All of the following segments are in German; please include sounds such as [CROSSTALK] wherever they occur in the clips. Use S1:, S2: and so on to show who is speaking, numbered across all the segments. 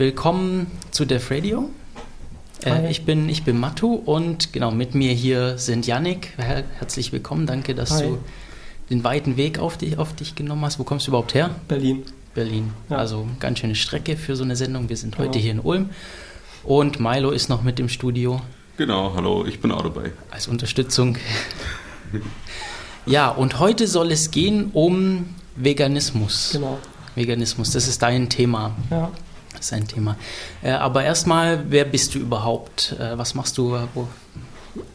S1: Willkommen zu Def Radio. Äh, ich, bin, ich bin Matu und genau mit mir hier sind Yannick. Her herzlich willkommen, danke, dass
S2: Hi.
S1: du den weiten Weg auf dich, auf dich genommen hast. Wo kommst du überhaupt her?
S2: Berlin.
S1: Berlin.
S2: Ja.
S1: Also ganz schöne Strecke für so eine Sendung. Wir sind heute
S2: Genau.
S1: hier in Ulm und Milo ist noch mit im Studio
S3: Genau, hallo, ich bin auch dabei.
S1: als Unterstützung. ja, und heute soll es gehen um Veganismus.
S2: Genau.
S1: Veganismus, das ist dein Thema.
S2: Ja.
S1: Das ist ein Thema. Äh, aber erstmal, wer bist du überhaupt? Äh, was machst du? Wo?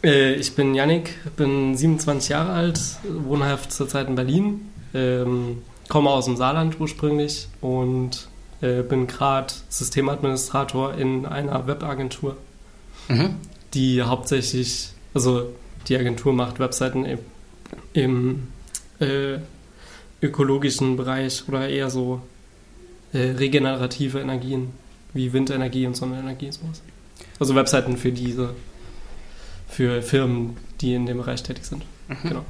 S2: Äh, ich bin Yannick, bin 27 Jahre alt, wohnhaft zurzeit in Berlin, ähm, komme aus dem Saarland ursprünglich und bin gerade Systemadministrator in einer Webagentur,
S1: Mhm.
S2: die hauptsächlich, also die Agentur macht Webseiten im, im äh, ökologischen Bereich oder eher so regenerative Energien wie Windenergie und Sonnenenergie sowas. Also Webseiten für diese, für Firmen, die in dem Bereich tätig sind. Genau.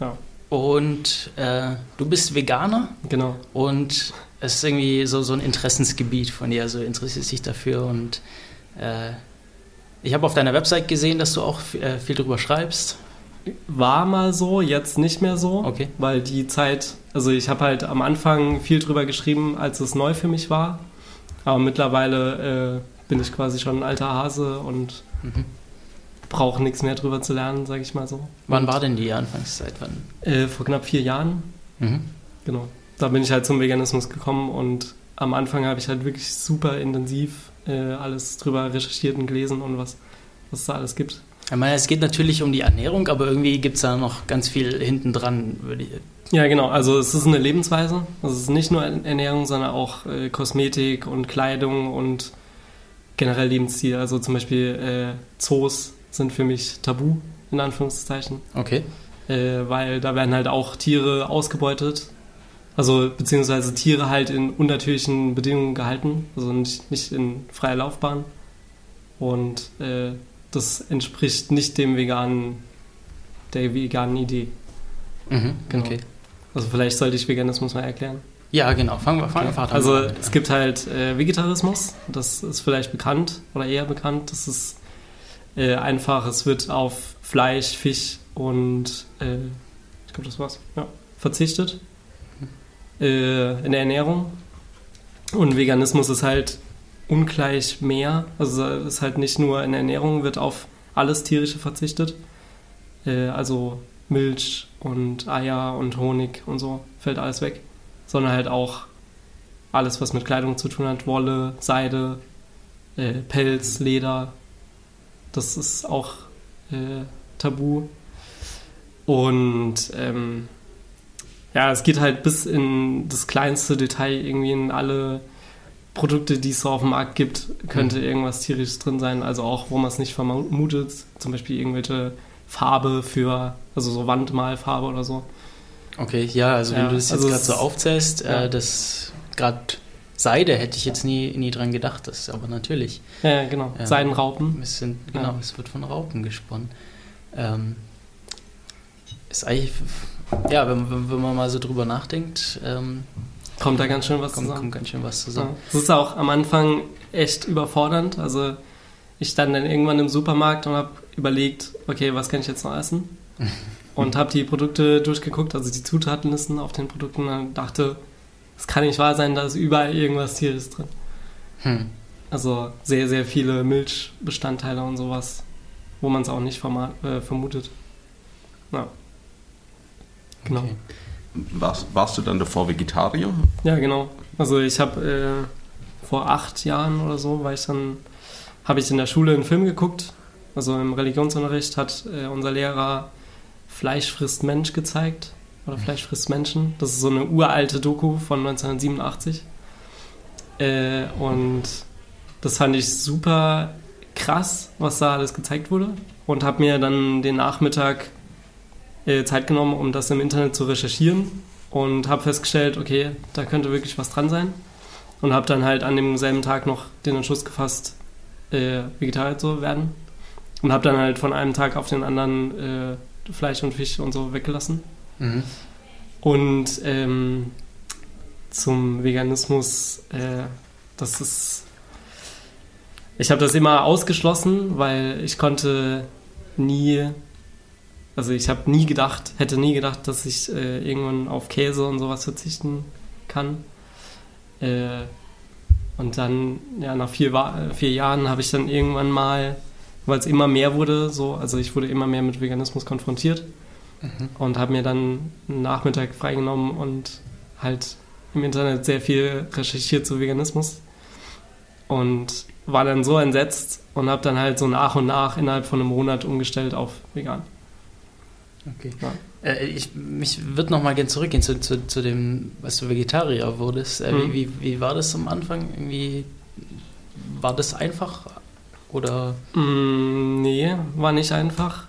S2: Ja,
S1: Und äh, du bist Veganer
S2: genau.
S1: und es ist irgendwie so, so ein Interessensgebiet von dir, also interessierst dich dafür und äh, ich habe auf deiner Website gesehen, dass du auch äh, viel drüber schreibst.
S2: War mal so, jetzt nicht mehr so,
S1: Okay.
S2: weil die Zeit, also ich habe halt am Anfang viel drüber geschrieben, als es neu für mich war, aber mittlerweile äh, bin ich quasi schon ein alter Hase und
S1: Mhm.
S2: brauche nichts mehr drüber zu lernen, sage ich mal so.
S1: Wann war denn die Anfangszeit? Wann?
S2: Äh, vor knapp vier Jahren,
S1: Mhm.
S2: genau. Da bin ich halt zum Veganismus gekommen und am Anfang habe ich halt wirklich super intensiv äh, alles drüber recherchiert und gelesen und was, was es da alles gibt.
S1: Ich meine, es geht natürlich um die Ernährung, aber irgendwie gibt es da noch ganz viel hinten dran. würde ich-
S2: Ja, genau. Also es ist eine Lebensweise. Es ist nicht nur Ernährung, sondern auch äh, Kosmetik und Kleidung und generell Lebensstil. Also zum Beispiel äh, Zoos sind für mich tabu, in Anführungszeichen.
S1: Okay.
S2: Äh, weil da werden halt auch Tiere ausgebeutet. Also beziehungsweise Tiere halt in unnatürlichen Bedingungen gehalten. Also nicht, nicht in freier Laufbahn. Und äh, das entspricht nicht dem veganen, der veganen Idee.
S1: Mhm.
S2: Genau.
S1: okay.
S2: Also vielleicht sollte ich Veganismus mal erklären.
S1: Ja, genau. Fangen wir fangen wir einfach
S2: Also
S1: an.
S2: es gibt halt äh, Vegetarismus, das ist vielleicht bekannt oder eher bekannt. Das ist äh, einfach, es wird auf Fleisch, Fisch und äh, ich glaube, das war's. Ja, verzichtet äh, in der Ernährung. Und Veganismus ist halt ungleich mehr. Also es ist halt nicht nur in der Ernährung wird auf alles tierische verzichtet. Äh, also Milch und Eier und Honig und so fällt alles weg sondern halt auch alles, was mit Kleidung zu tun hat, Wolle, Seide, äh, Pelz, Leder. Das ist auch äh, tabu. Und ähm, ja, es geht halt bis in das kleinste Detail irgendwie in alle Produkte, die es so auf dem Markt gibt, könnte irgendwas tierisches drin sein. Also auch, wo man es nicht vermutet, zum Beispiel irgendwelche Farbe für, also so Wandmalfarbe oder so.
S1: Okay, ja, also wenn
S2: Ja,
S1: du das jetzt
S2: also
S1: gerade
S2: es-
S1: so aufzählst,
S2: ja.
S1: äh, das gerade Seide hätte ich jetzt nie, nie dran gedacht, das ist aber natürlich.
S2: Ja, genau.
S1: Ja.
S2: Seidenraupen.
S1: Es sind,
S2: Ja.
S1: genau, es wird von Raupen gesponnen. Ähm, ist eigentlich, ja, wenn, wenn, wenn man mal so drüber nachdenkt, ähm,
S2: Kommt da ganz schön was
S1: kommt,
S2: zusammen.
S1: kommt ganz schön was
S2: Ja.
S1: zusammen.
S2: Es ist auch am Anfang echt überfordernd. Also ich stand dann irgendwann im Supermarkt und habe überlegt, okay, was kann ich jetzt noch essen? [LAUGHS] Und habe die Produkte durchgeguckt, also die Zutatenlisten auf den Produkten und dachte, es kann nicht wahr sein, da ist überall irgendwas Tieres drin.
S1: Hm.
S2: Also sehr, sehr viele Milchbestandteile und sowas, wo man es auch nicht äh, vermutet. Ja. Genau.
S1: Okay.
S3: Warst, warst du dann davor Vegetarier?
S2: Ja, genau. Also ich habe äh, vor acht Jahren oder so, war ich dann, habe ich in der Schule einen Film geguckt. Also im Religionsunterricht hat äh, unser Lehrer Fleisch frisst Mensch gezeigt. Oder Fleisch frisst Menschen. Das ist so eine uralte Doku von 1987. Äh, und das fand ich super krass, was da alles gezeigt wurde. Und habe mir dann den Nachmittag äh, Zeit genommen, um das im Internet zu recherchieren und habe festgestellt, okay, da könnte wirklich was dran sein. Und habe dann halt an demselben Tag noch den Entschluss gefasst, äh, Vegetarier zu werden. Und habe dann halt von einem Tag auf den anderen äh, Fleisch und Fisch und so weggelassen.
S1: Mhm.
S2: Und ähm, zum Veganismus, äh, das ist. Ich habe das immer ausgeschlossen, weil ich konnte nie. Also ich habe nie gedacht, hätte nie gedacht, dass ich äh, irgendwann auf Käse und sowas verzichten kann. Äh, und dann, ja, nach vier, äh, vier Jahren habe ich dann irgendwann mal, weil es immer mehr wurde, so, also ich wurde immer mehr mit Veganismus konfrontiert und habe mir dann einen Nachmittag freigenommen und halt im Internet sehr viel recherchiert zu Veganismus und war dann so entsetzt und habe dann halt so nach und nach innerhalb von einem Monat umgestellt auf vegan.
S1: Okay.
S2: Ja.
S1: Äh, ich, mich würde noch mal gerne zurückgehen zu, zu, zu dem, was du Vegetarier wurdest. Äh,
S2: Mhm.
S1: wie, wie, wie war das am Anfang? Irgendwie war das einfach oder?
S2: Mm, nee, war nicht einfach.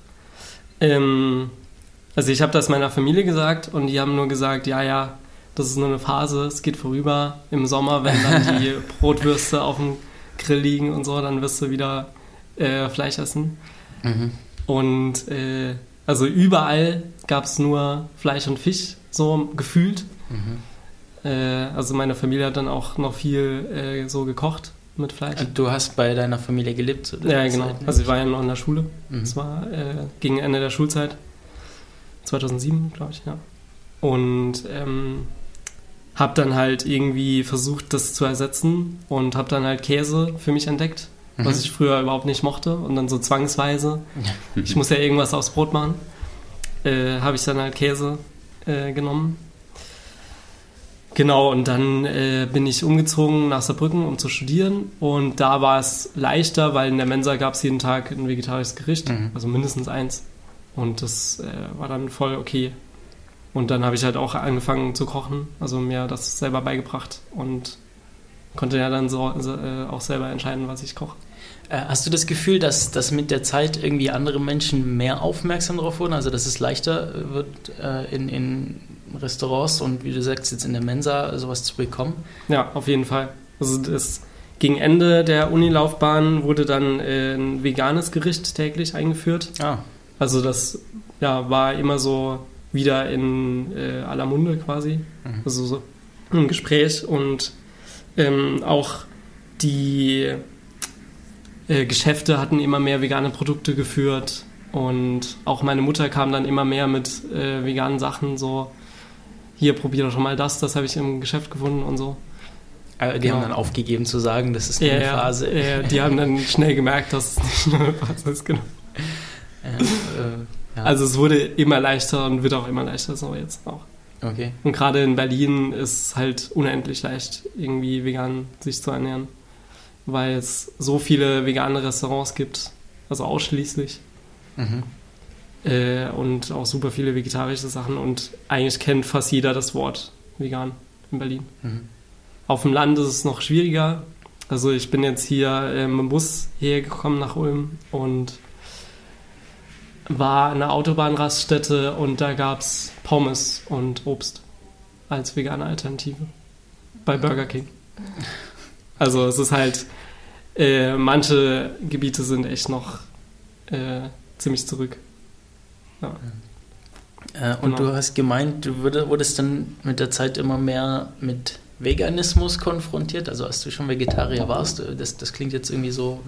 S2: Ähm, also ich habe das meiner Familie gesagt und die haben nur gesagt, ja, ja, das ist nur eine Phase, es geht vorüber. Im Sommer, wenn dann [LAUGHS] die Brotwürste auf dem Grill liegen und so, dann wirst du wieder äh, Fleisch essen.
S1: Mhm.
S2: Und äh, also überall gab es nur Fleisch und Fisch, so gefühlt.
S1: Mhm.
S2: Äh, also meine Familie hat dann auch noch viel äh, so gekocht mit Fleisch.
S1: Und Du hast bei deiner Familie gelebt?
S2: Ja, genau.
S1: Zeit, ne?
S2: Also ich war ja noch in der Schule.
S1: Mhm.
S2: Das war äh, gegen Ende der Schulzeit. 2007, glaube ich, ja. Und ähm, habe dann halt irgendwie versucht, das zu ersetzen und habe dann halt Käse für mich entdeckt, was
S1: Mhm.
S2: ich früher überhaupt nicht mochte und dann so zwangsweise. [LAUGHS] Ich muss ja irgendwas aufs Brot machen. Äh, habe ich dann halt Käse äh, genommen. Genau, und dann äh, bin ich umgezogen nach Saarbrücken, um zu studieren. Und da war es leichter, weil in der Mensa gab es jeden Tag ein vegetarisches Gericht,
S1: Mhm.
S2: also mindestens eins. Und das äh, war dann voll okay. Und dann habe ich halt auch angefangen zu kochen, also mir das selber beigebracht und konnte ja dann so, so äh, auch selber entscheiden, was ich koche.
S1: Äh, Hast du das Gefühl, dass, dass mit der Zeit irgendwie andere Menschen mehr aufmerksam darauf wurden? Also dass es leichter wird, äh, in, in Restaurants und wie du sagst, jetzt in der Mensa sowas zu bekommen?
S2: Ja, auf jeden Fall. Also das, gegen Ende der Unilaufbahn wurde dann äh, ein veganes Gericht täglich eingeführt.
S1: Ah,
S2: Also das ja, war immer so wieder in äh, aller Munde quasi.
S1: Mhm.
S2: Also so ein Gespräch und ähm, auch die äh, Geschäfte hatten immer mehr vegane Produkte geführt und auch meine Mutter kam dann immer mehr mit äh, veganen Sachen so hier probier doch schon mal das, das habe ich im Geschäft gefunden und so.
S1: äh, die
S2: Genau.
S1: haben dann aufgegeben zu sagen, das ist nur eine Phase.
S2: ja, die haben dann schnell gemerkt, dass es nicht [LAUGHS] nur eine Phase ist, genau.
S1: Äh, äh, ja.
S2: Also es wurde immer leichter und wird auch immer leichter so jetzt auch.
S1: okay.
S2: Und gerade in Berlin ist halt unendlich leicht, irgendwie vegan sich zu ernähren, weil es so viele vegane Restaurants gibt, also ausschließlich,
S1: Mhm.
S2: äh, und auch super viele vegetarische Sachen und eigentlich kennt fast jeder das Wort vegan in Berlin.
S1: Mhm.
S2: Auf dem Land ist es noch schwieriger. Also ich bin jetzt hier äh, mit dem Bus hierher gekommen nach Ulm und war in einer Autobahnraststätte und da gab es Pommes und Obst als vegane Alternative bei Burger King. [LAUGHS] Also es ist halt, äh, manche Gebiete sind echt noch äh, ziemlich zurück.
S1: Äh, und
S2: Genau.
S1: du hast gemeint, du wurdest dann mit der Zeit immer mehr mit Veganismus konfrontiert, also als du schon Vegetarier warst. äh, Das, das klingt jetzt irgendwie so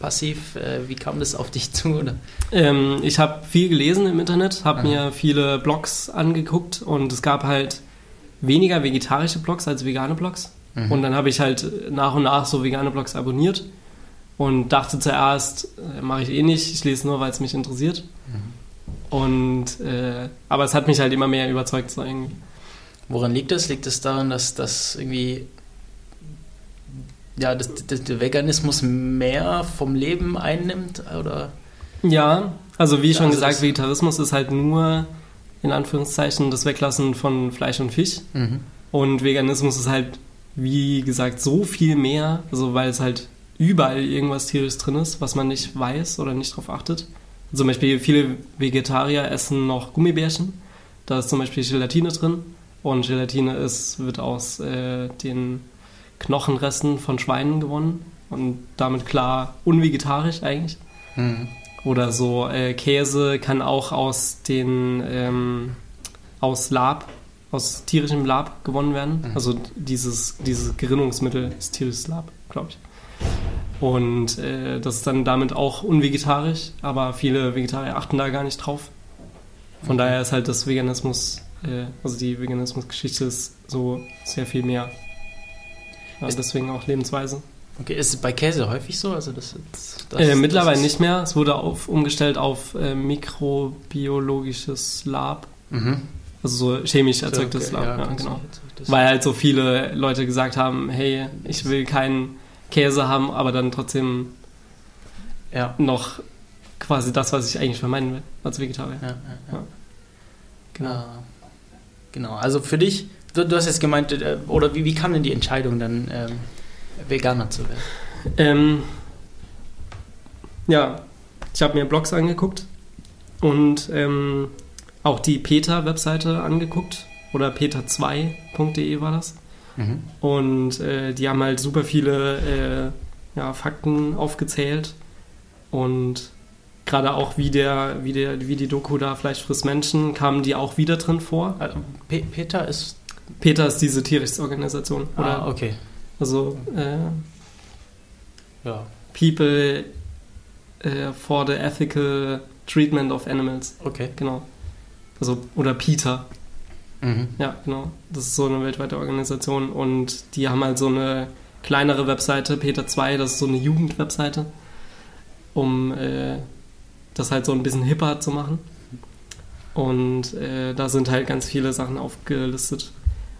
S1: passiv. Äh, Wie kam das auf dich zu? Oder?
S2: Ähm, ich habe viel gelesen im Internet, habe mir viele Blogs angeguckt und es gab halt weniger vegetarische Blogs als vegane Blogs.
S1: Mhm.
S2: Und dann habe ich halt nach und nach so vegane Blogs abonniert und dachte zuerst, äh, mache ich eh nicht, ich lese nur, weil es mich interessiert. Und äh, aber es hat mich halt immer mehr überzeugt, so irgendwie.
S1: Woran liegt das? Liegt es daran, dass das irgendwie ja, dass, dass der Veganismus mehr vom Leben einnimmt? Oder?
S2: Ja, also wie schon
S1: Also
S2: gesagt,
S1: das-
S2: Vegetarismus ist halt nur in Anführungszeichen das Weglassen von Fleisch und Fisch.
S1: Mhm.
S2: Und Veganismus ist halt, wie gesagt, so viel mehr, also weil es halt überall irgendwas tierisches drin ist, was man nicht weiß oder nicht drauf achtet. Zum Beispiel viele Vegetarier essen noch Gummibärchen. Da ist zum Beispiel Gelatine drin. Und Gelatine ist, wird aus äh, den Knochenresten von Schweinen gewonnen und damit klar unvegetarisch eigentlich.
S1: Mhm.
S2: Oder so äh, Käse kann auch aus den ähm, aus Lab, aus tierischem Lab gewonnen werden.
S1: Mhm.
S2: Also dieses, dieses Gerinnungsmittel ist tierisches Lab, glaube ich. Und äh, das ist dann damit auch unvegetarisch, aber viele Vegetarier achten da gar nicht drauf. Von daher ist halt das Veganismus, äh, also die Veganismusgeschichte ist so sehr viel mehr. Ja, deswegen auch Lebensweise.
S1: Okay, ist es bei Käse häufig so? Also das, das, das
S2: Äh, mittlerweile
S1: das
S2: nicht mehr. Es wurde auf, umgestellt auf äh, mikrobiologisches Lab.
S1: Mhm.
S2: Also so chemisch erzeugtes
S1: okay,
S2: Lab. Ja,
S1: du
S2: genau. Weil halt so viele Leute gesagt haben, hey, ich will keinen Käse haben, aber dann trotzdem
S1: ja.
S2: noch quasi das, was ich eigentlich vermeiden will als Vegetarier.
S1: Ja, ja, ja.
S2: Genau.
S1: Ah, genau, also für dich, du, du hast jetzt gemeint, äh, oder wie, wie kam denn die Entscheidung dann, ähm, Veganer zu werden?
S2: Ähm, ja, ich habe mir Blogs angeguckt und ähm, auch die PETA-Webseite angeguckt oder peta2.de war das.
S1: Mhm.
S2: Und äh, die haben halt super viele äh, ja, Fakten aufgezählt und gerade auch wie der, wie der, wie die Doku da Fleisch frisst Menschen kamen die auch wieder drin vor.
S1: Also, Pe Peter ist.
S2: PETA ist diese Tierrechtsorganisation. Oder
S1: ah, okay.
S2: also äh,
S1: Ja,
S2: People äh, for the Ethical Treatment of Animals.
S1: okay.
S2: Genau. Also, oder PETA.
S1: Mhm.
S2: Ja, genau. Das ist so eine weltweite Organisation und die haben halt so eine kleinere Webseite, Peter 2, das ist so eine Jugendwebseite, um äh, das halt so ein bisschen hipper zu machen. Und äh, da sind halt ganz viele Sachen aufgelistet.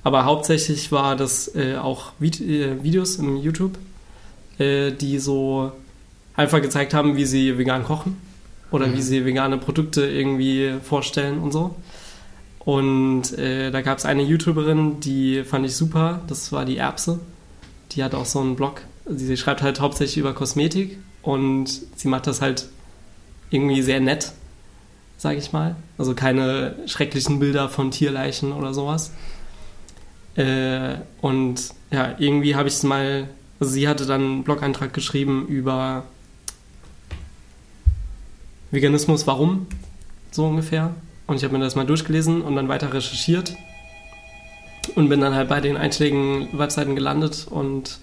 S2: Aber hauptsächlich war das äh, auch Vid äh, Videos im YouTube, äh, die so einfach gezeigt haben, wie sie vegan kochen oder
S1: Mhm.
S2: wie sie vegane Produkte irgendwie vorstellen und so. Und äh, da gab es eine YouTuberin, die fand ich super. Das war die Erbse. Die hat auch so einen Blog. Sie, sie schreibt halt hauptsächlich über Kosmetik und sie macht das halt irgendwie sehr nett, sage ich mal. Also keine schrecklichen Bilder von Tierleichen oder sowas. Äh, und ja, irgendwie habe ich es mal. Also sie hatte dann einen Blog-Eintrag geschrieben über Veganismus, warum, so ungefähr. Und ich habe mir das mal durchgelesen und dann weiter recherchiert und bin dann halt bei den einschlägigen Webseiten gelandet und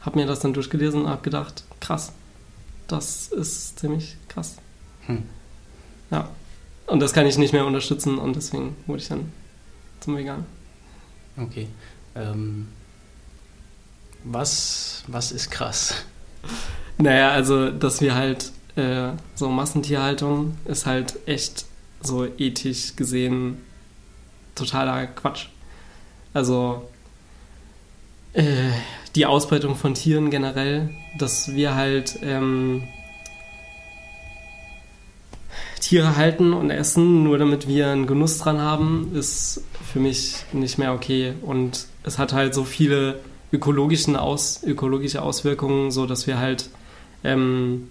S2: habe mir das dann durchgelesen und habe gedacht, krass, das ist ziemlich krass.
S1: Hm.
S2: Ja, und das kann ich nicht mehr unterstützen und deswegen wurde ich dann zum Vegan.
S1: Okay. Ähm, was, was ist krass?
S2: Naja, also, dass wir halt äh, so Massentierhaltung ist halt echt so ethisch gesehen totaler Quatsch. Also, äh, die Ausbreitung von Tieren generell, dass wir halt ähm, Tiere halten und essen, nur damit wir einen Genuss dran haben, ist für mich nicht mehr okay. Und es hat halt so viele ökologischen Aus, ökologische Auswirkungen, so dass wir halt ähm,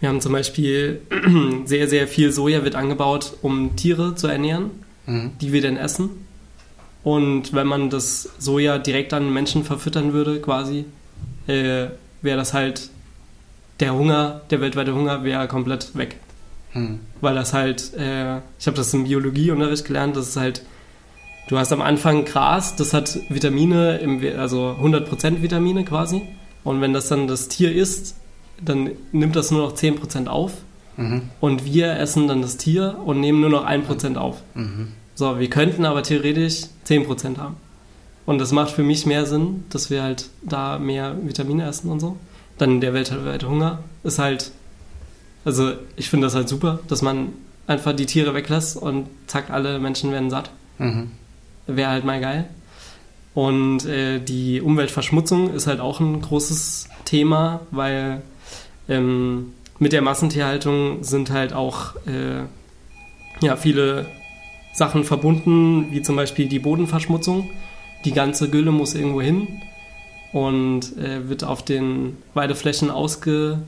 S2: wir haben zum Beispiel [CLEARS THROAT] sehr, sehr viel Soja wird angebaut, um Tiere zu ernähren,
S1: Mhm.
S2: die wir dann essen. Und wenn man das Soja direkt an Menschen verfüttern würde, quasi, äh, wäre das halt der Hunger, der weltweite Hunger wäre komplett weg.
S1: Hm.
S2: Weil das halt, äh, ich habe das im Biologieunterricht gelernt, das ist halt, du hast am Anfang Gras, das hat Vitamine, im, also 100% Vitamine quasi. Und wenn das dann das Tier isst, dann nimmt das nur noch 10% auf.
S1: Mhm.
S2: Und wir essen dann das Tier und nehmen nur noch 1% auf.
S1: Mhm.
S2: So, wir könnten aber theoretisch 10% haben. Und das macht für mich mehr Sinn, dass wir halt da mehr Vitamine essen und so. Dann der weltweite Hunger ist halt, also ich finde das halt super, dass man einfach die Tiere weglässt und zack, alle Menschen werden satt.
S1: Mhm.
S2: Wäre halt mal geil. Und äh, die Umweltverschmutzung ist halt auch ein großes Thema, weil ähm, mit der Massentierhaltung sind halt auch äh, ja, viele Sachen verbunden, wie zum Beispiel die Bodenverschmutzung. Die ganze Gülle muss irgendwo hin und äh, wird auf den Weideflächen ausgestreut,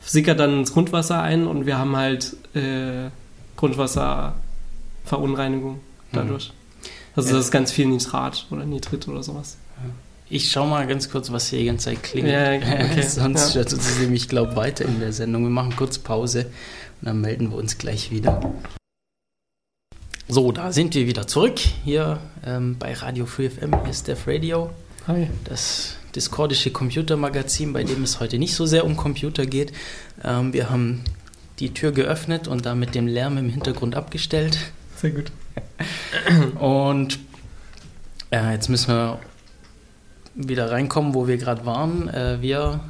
S2: sickert dann ins Grundwasser ein und wir haben halt äh, Grundwasserverunreinigung dadurch. Also
S1: Ja.
S2: das ist ganz viel Nitrat oder Nitrit oder sowas.
S1: Ich schau mal ganz kurz, was hier die ganze Zeit klingt.
S2: Ja, okay. [LAUGHS]
S1: Sonst
S2: Ja.
S1: stört uns nämlich, glaube weiter in der Sendung. Wir machen kurz Pause und dann melden wir uns gleich wieder. So, da sind wir wieder zurück. Hier ähm, bei Radio Free FM. Hier ist Def Radio,
S2: Hi.
S1: das discordische Computermagazin, bei dem es heute nicht so sehr um Computer geht. Ähm, wir haben die Tür geöffnet und damit den Lärm im Hintergrund abgestellt.
S2: Sehr gut.
S1: Und äh, jetzt müssen wir wieder reinkommen, wo wir gerade waren. Äh, wir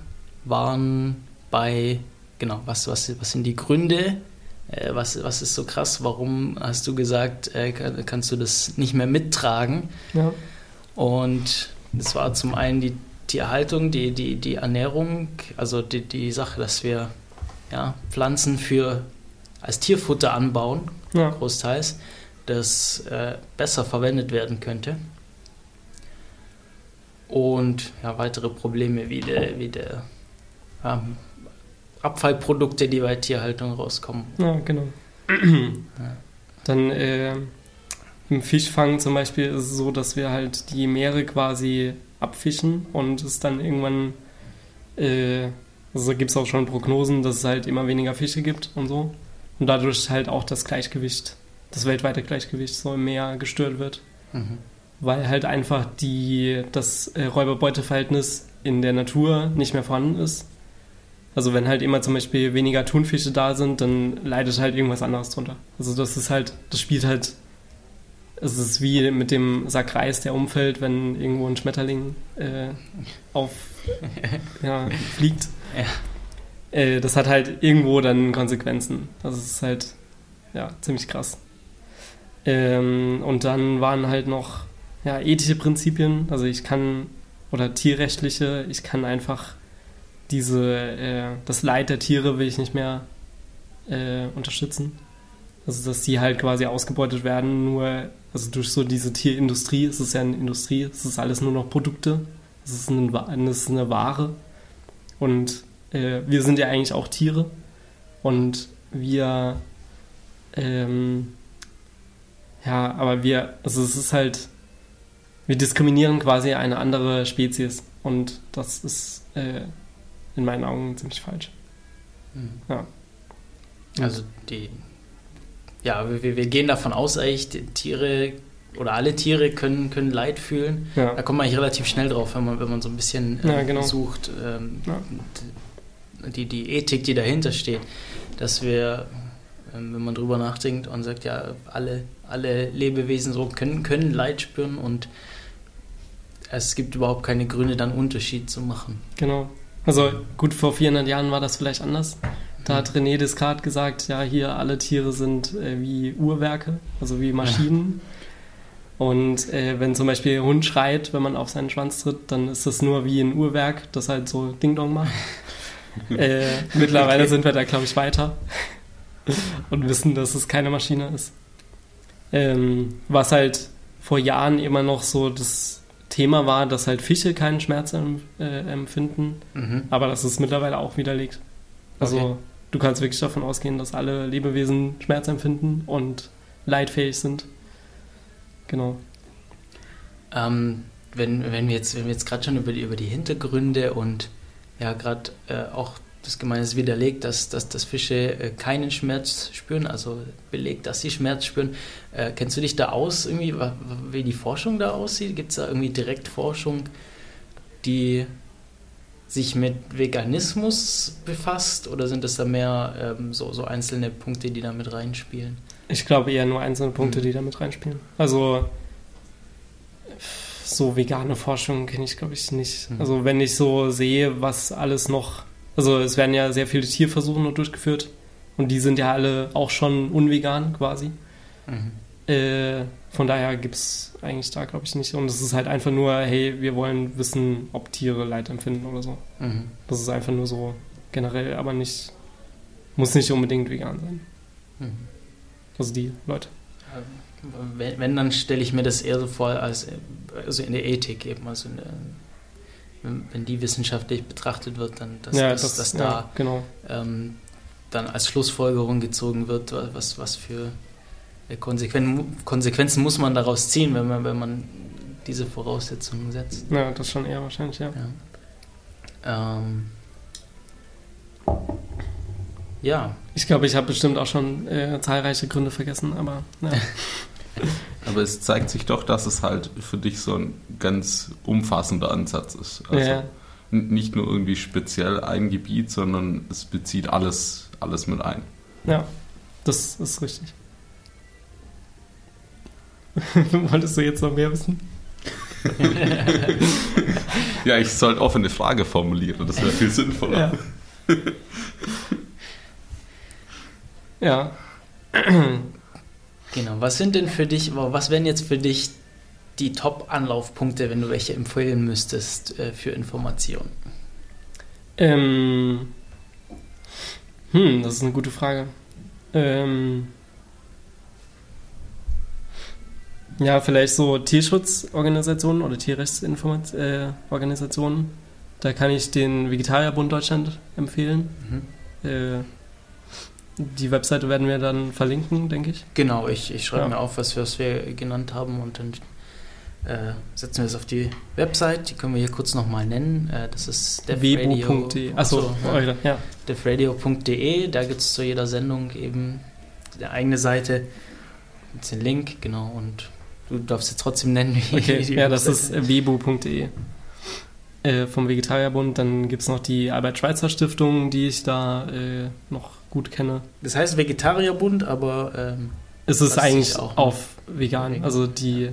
S1: waren bei, genau, was, was, was sind die Gründe? Äh, was, was ist so krass? Warum hast du gesagt, äh, kann, kannst du das nicht mehr mittragen?
S2: Ja.
S1: Und das war zum einen die Tierhaltung, die, die, die Ernährung, also die, die Sache, dass wir ja, Pflanzen für, als Tierfutter anbauen
S2: Ja.
S1: großteils, das äh, besser verwendet werden könnte. Und ja, weitere Probleme wie der, wie der ja, Abfallprodukte, die bei Tierhaltung rauskommen.
S2: Ja, genau. Dann äh, im Fischfang zum Beispiel ist es so, dass wir halt die Meere quasi abfischen und es dann irgendwann, äh, also gibt es auch schon Prognosen, dass es halt immer weniger Fische gibt und so. Und dadurch halt auch das Gleichgewicht, das weltweite Gleichgewicht so im Meer gestört wird.
S1: Mhm.
S2: Weil halt einfach die, das äh, Räuber-Beute-Verhältnis in der Natur nicht mehr vorhanden ist. Also wenn halt immer zum Beispiel weniger Thunfische da sind, dann leidet halt irgendwas anderes drunter. Also das ist halt, das spielt halt, es ist wie mit dem Sack Reis, der umfällt, wenn irgendwo ein Schmetterling äh, auf, [LAUGHS] ja, fliegt.
S1: Ja.
S2: Äh, das hat halt irgendwo dann Konsequenzen. Also es ist halt, ja, ziemlich krass. Ähm, und dann waren halt noch ja, ethische Prinzipien. Also ich kann, oder tierrechtliche, ich kann einfach diese, äh, das Leid der Tiere will ich nicht mehr äh, unterstützen. Also dass die halt quasi ausgebeutet werden, nur, also durch so diese Tierindustrie, es ist ja eine Industrie, es ist alles nur noch Produkte, es ist, ein, es ist eine Ware. Und äh, wir sind ja eigentlich auch Tiere. Und wir ähm, ja, aber wir, also es ist halt, wir diskriminieren quasi eine andere Spezies und das ist äh, in meinen Augen ziemlich falsch.
S1: Mhm.
S2: Ja.
S1: Also die, ja, wir, wir gehen davon aus, eigentlich, Tiere oder alle Tiere können, können Leid fühlen.
S2: Ja,
S1: Da kommt man eigentlich relativ schnell drauf, wenn man, wenn man so ein bisschen äh,
S2: Ja, genau.
S1: sucht, ähm,
S2: Ja.
S1: die, die Ethik, die dahinter steht, dass wir, ähm, wenn man drüber nachdenkt und sagt, ja, alle, alle Lebewesen so können, können Leid spüren und es gibt überhaupt keine Gründe, dann Unterschied zu machen.
S2: genau. Also gut, vor 400 Jahren war das vielleicht anders. Da hat René Descartes gesagt, ja, hier alle Tiere sind äh, wie Uhrwerke, also wie Maschinen. Und äh, wenn zum Beispiel ein Hund schreit, wenn man auf seinen Schwanz tritt, dann ist das nur wie ein Uhrwerk, das halt so Ding-Dong macht. [LAUGHS] äh, mittlerweile
S1: Okay.
S2: sind wir da, glaube ich, weiter [LAUGHS] und wissen, dass es keine Maschine ist. Ähm, was halt vor Jahren immer noch so das Thema war, dass halt Fische keinen Schmerz äh, empfinden,
S1: Mhm.
S2: aber das ist mittlerweile auch widerlegt. Also
S1: Okay.
S2: du kannst wirklich davon ausgehen, dass alle Lebewesen Schmerz empfinden und leidfähig sind. Genau.
S1: Ähm, wenn, wenn wir jetzt, wenn wir jetzt gerade schon über die, über die Hintergründe und ja, gerade äh, auch das Gemeine ist widerlegt, dass, dass, dass Fische äh, keinen Schmerz spüren, also belegt, dass sie Schmerz spüren. Äh, kennst du dich da aus, irgendwie, wie die Forschung da aussieht? Gibt es da irgendwie direkt Forschung, die sich mit Veganismus befasst oder sind das da mehr ähm, so, so einzelne Punkte, die da mit reinspielen?
S2: Ich glaube eher nur einzelne Punkte,
S1: Mhm.
S2: die da mit reinspielen. Also so vegane Forschung kenne ich, glaube ich, nicht.
S1: Mhm.
S2: Also wenn ich so sehe, was alles noch. Also es werden ja sehr viele Tierversuche noch durchgeführt und die sind ja alle auch schon unvegan quasi.
S1: Mhm.
S2: Äh, von daher gibt es eigentlich da, glaube ich, nicht. Und es ist halt einfach nur, hey, wir wollen wissen, ob Tiere Leid empfinden oder so.
S1: Mhm.
S2: Das ist einfach nur so generell, aber nicht, muss nicht unbedingt vegan sein.
S1: Mhm.
S2: Also die Leute.
S1: Wenn, wenn dann stelle ich mir das eher so vor, als äh, also in der Ethik eben, also in der, wenn, wenn die wissenschaftlich betrachtet wird, dann dass,
S2: ja,
S1: dass, dass da
S2: ja, genau.
S1: ähm, dann als Schlussfolgerung gezogen wird, wa- was, was für äh, Konsequen Konsequenzen muss man daraus ziehen, wenn man, wenn man diese Voraussetzungen setzt.
S2: Ja, das schon eher wahrscheinlich, ja.
S1: Ja. Ähm, ja,
S2: Ich glaube, ich habe bestimmt auch schon äh, zahlreiche Gründe vergessen, aber ja. [LAUGHS] [LAUGHS]
S3: Aber es zeigt sich doch, dass es halt für dich so ein ganz umfassender Ansatz ist. Also
S2: Ja.
S3: nicht nur irgendwie speziell ein Gebiet, sondern es bezieht alles, alles mit ein.
S2: ja, das ist richtig. [LAUGHS] Wolltest du jetzt noch mehr wissen? [LAUGHS]
S3: Ja, ich sollte offene Frage formulieren, das wäre viel sinnvoller.
S2: Ja. ja. [CLEARS THROAT] [CLEARS THROAT]
S1: genau. Was sind denn für dich, was wären jetzt für dich die Top-Anlaufpunkte, wenn du welche empfehlen müsstest äh, für Informationen?
S2: Ähm, hm, das ist eine gute Frage. Ähm, ja, vielleicht so Tierschutzorganisationen oder Tierrechtsorganisationen. Da kann ich den Vegetarierbund Deutschland empfehlen.
S1: Mhm.
S2: Äh, die Webseite werden wir dann verlinken, denke ich.
S1: Genau, ich, ich schreibe
S2: Ja.
S1: mir auf, was, was wir genannt haben und dann äh, setzen wir es auf die Website. Die können wir hier kurz nochmal nennen. Äh, das ist defradio-
S2: Webo.de. Achso,
S1: ja.
S2: ja.
S1: defradio.de. Da gibt es zu jeder Sendung eben eine eigene Seite mit den Link, genau. Und du darfst jetzt trotzdem nennen, wie
S2: Okay,
S1: die
S2: ja, das ist webo.de äh, vom Vegetarierbund. Dann gibt es noch die Albert-Schweitzer-Stiftung, die ich da äh, noch gut kenne.
S1: Das heißt Vegetarierbund, aber ähm,
S2: Es ist eigentlich
S1: auch
S2: auf vegan. Also die,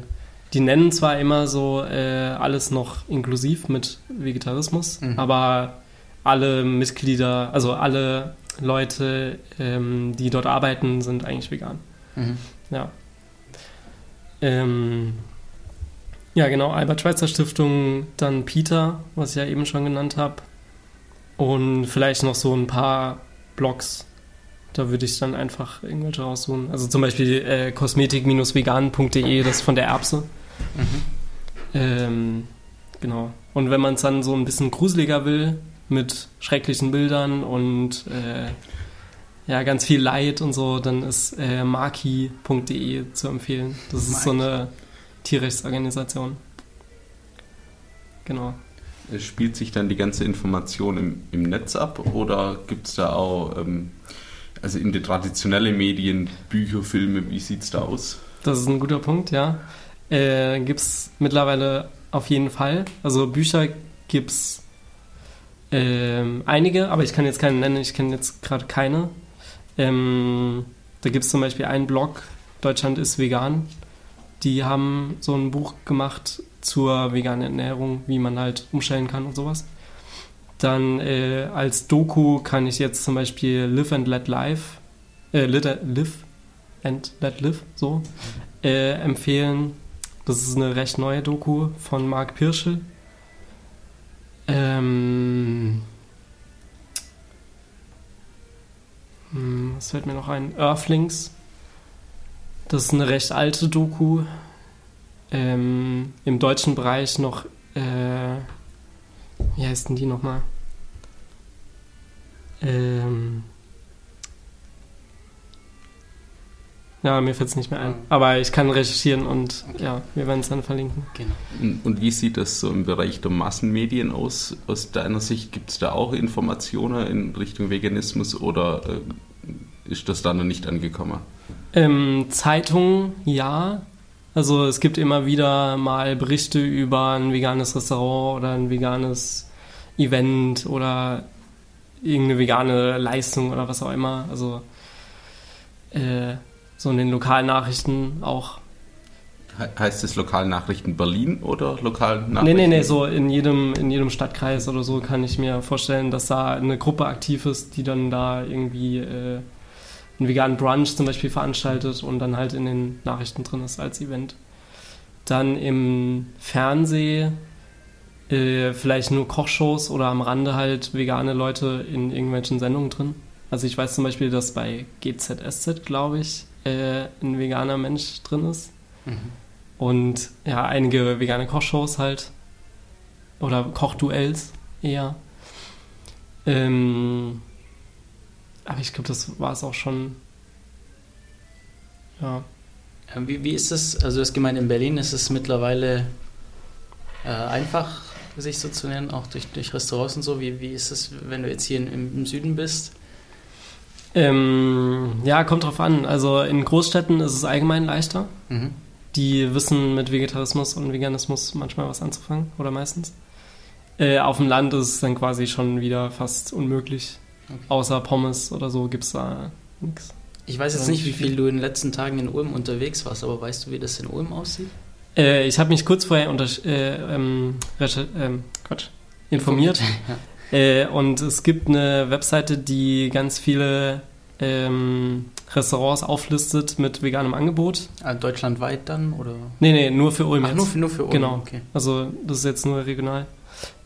S2: die nennen zwar immer so äh, alles noch inklusiv mit Vegetarismus,
S1: Mhm.
S2: aber alle Mitglieder, also alle Leute, ähm, die dort arbeiten, sind eigentlich vegan.
S1: mhm.
S2: Ja. Ähm, ja, genau, Albert-Schweitzer Stiftung, dann Peter, was ich ja eben schon genannt habe. Und vielleicht noch so ein paar Blogs. Da würde ich dann einfach irgendwelche raussuchen. Also zum Beispiel äh, kosmetik-vegan.de, das ist von der Erbse.
S1: Mhm.
S2: Ähm, genau. Und wenn man es dann so ein bisschen gruseliger will, mit schrecklichen Bildern und äh, ja, ganz viel Leid und so, dann ist äh, maki.de zu empfehlen. Das ist so eine Tierrechtsorganisation. Genau.
S3: Es Spielt sich dann die ganze Information im, im Netz ab oder gibt es da auch, ähm, also in die traditionelle Medien, Bücher, Filme, wie sieht es da aus?
S2: Das ist ein guter Punkt, ja. Äh, gibt es mittlerweile auf jeden Fall. Also Bücher gibt es ähm, einige, aber ich kann jetzt keine nennen, ich kenne jetzt gerade keine. Ähm, da gibt es zum Beispiel einen Blog, Deutschland ist vegan. Die haben so ein Buch gemacht zur veganen Ernährung, wie man halt umstellen kann und sowas. Dann äh, als Doku kann ich jetzt zum Beispiel Live and Let Live, äh, Live and Let Live, so, äh, empfehlen. Das ist eine recht neue Doku von Marc Pirschel. Ähm, hm, was fällt mir noch ein? Earthlings. Das ist eine recht alte Doku. Ähm, Im deutschen Bereich noch, äh, wie heißt denn die nochmal? Ähm, ja, mir fällt es nicht mehr ein. Aber ich kann recherchieren und ja, wir werden es dann verlinken.
S1: Genau.
S3: Und wie sieht das so im Bereich der Massenmedien aus? Aus deiner Sicht gibt es da auch Informationen in Richtung Veganismus oder äh, ist das da noch nicht angekommen?
S2: Ähm, Zeitungen, ja. Also es gibt immer wieder mal Berichte über ein veganes Restaurant oder ein veganes Event oder irgendeine vegane Leistung oder was auch immer. Also äh, so in den Lokalnachrichten auch.
S3: He heißt es Lokalnachrichten Berlin oder
S2: Nee,
S3: Lokalnachrichten?
S2: nee, nee, so in jedem, in jedem Stadtkreis oder so kann ich mir vorstellen, dass da eine Gruppe aktiv ist, die dann da irgendwie äh, einen veganen Brunch zum Beispiel veranstaltet und dann halt in den Nachrichten drin ist als Event. Dann im Fernsehen äh, vielleicht nur Kochshows oder am Rande halt vegane Leute in irgendwelchen Sendungen drin. Also ich weiß zum Beispiel, dass bei GZSZ, glaube ich, äh, ein veganer Mensch drin ist.
S1: Mhm.
S2: Und ja, einige vegane Kochshows halt. Oder Kochduells eher. Ähm, aber ich glaube, das war es auch schon. Ja.
S1: Äh, Wie, wie ist es, also das gemeint in Berlin ist es mittlerweile äh, einfach, sich so zu nennen, auch durch, durch Restaurants und so. Wie, wie ist es, wenn du jetzt hier in, im, im Süden bist?
S2: Ähm, ja, kommt drauf an. Also in Großstädten ist es allgemein leichter.
S1: Mhm.
S2: Die wissen mit Vegetarismus und Veganismus manchmal was anzufangen oder meistens. Äh, auf dem Land ist es dann quasi schon wieder fast unmöglich.
S1: Okay.
S2: Außer Pommes oder so gibt es da nichts.
S1: Ich weiß jetzt nicht, wie viel. du in den letzten Tagen in Ulm unterwegs warst, aber weißt du, wie das in Ulm aussieht?
S2: Äh, ich habe mich kurz vorher unter, äh, ähm, ähm, Quatsch, informiert.
S1: Ja.
S2: Äh, und es gibt eine Webseite, die ganz viele ähm, Restaurants auflistet mit veganem Angebot.
S1: Ah, Deutschlandweit dann? Oder?
S2: Nee, nee, nur für Ulm
S1: Ach,
S2: jetzt.
S1: nur für, nur für Ulm.
S2: Genau.
S1: Okay.
S2: Also das ist jetzt nur regional.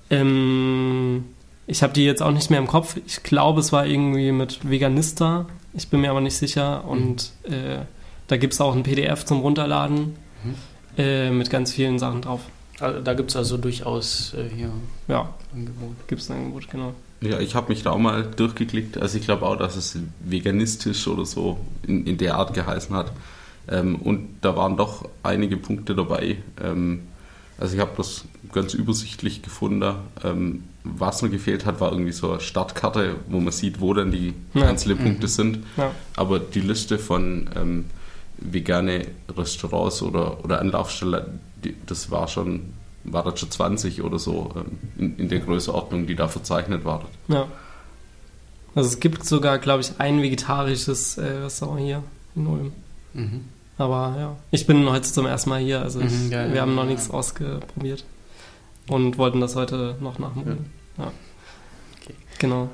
S2: Ähm, ich habe die jetzt auch nicht mehr im Kopf. Ich glaube, es war irgendwie mit Veganista. Ich bin mir aber nicht sicher. Und äh, da gibt es auch ein PDF zum Runterladen
S1: Mhm.
S2: Äh, mit ganz vielen Sachen drauf.
S1: Also, da gibt es also durchaus äh, hier
S2: Ja,
S1: Angebot.
S2: gibt es ein Angebot, genau.
S3: Ja, ich habe mich da auch mal durchgeklickt. Also ich glaube auch, dass es veganistisch oder so in, in der Art geheißen hat. Ähm, und da waren doch einige Punkte dabei. Ähm, also ich habe das ganz übersichtlich gefunden. Ähm, was noch gefehlt hat, war irgendwie so eine Startkarte, wo man sieht, wo dann die
S2: Ja.
S3: einzelnen Punkte sind.
S2: Ja.
S3: Aber die Liste von ähm, vegane Restaurants oder, oder Anlaufstellen, das war schon, war das schon 20 oder so ähm, in, in der Größenordnung, die da verzeichnet war.
S2: Ja. Also es gibt sogar, glaube ich, ein vegetarisches äh, Restaurant hier in Ulm.
S1: Mhm.
S2: Aber ja, ich bin heute zum ersten Mal hier, also ich,
S1: Mhm, ja,
S2: wir
S1: ja,
S2: haben noch
S1: ja.
S2: nichts ausprobiert und wollten das heute noch nachholen. Ja.
S1: Okay.
S2: Genau.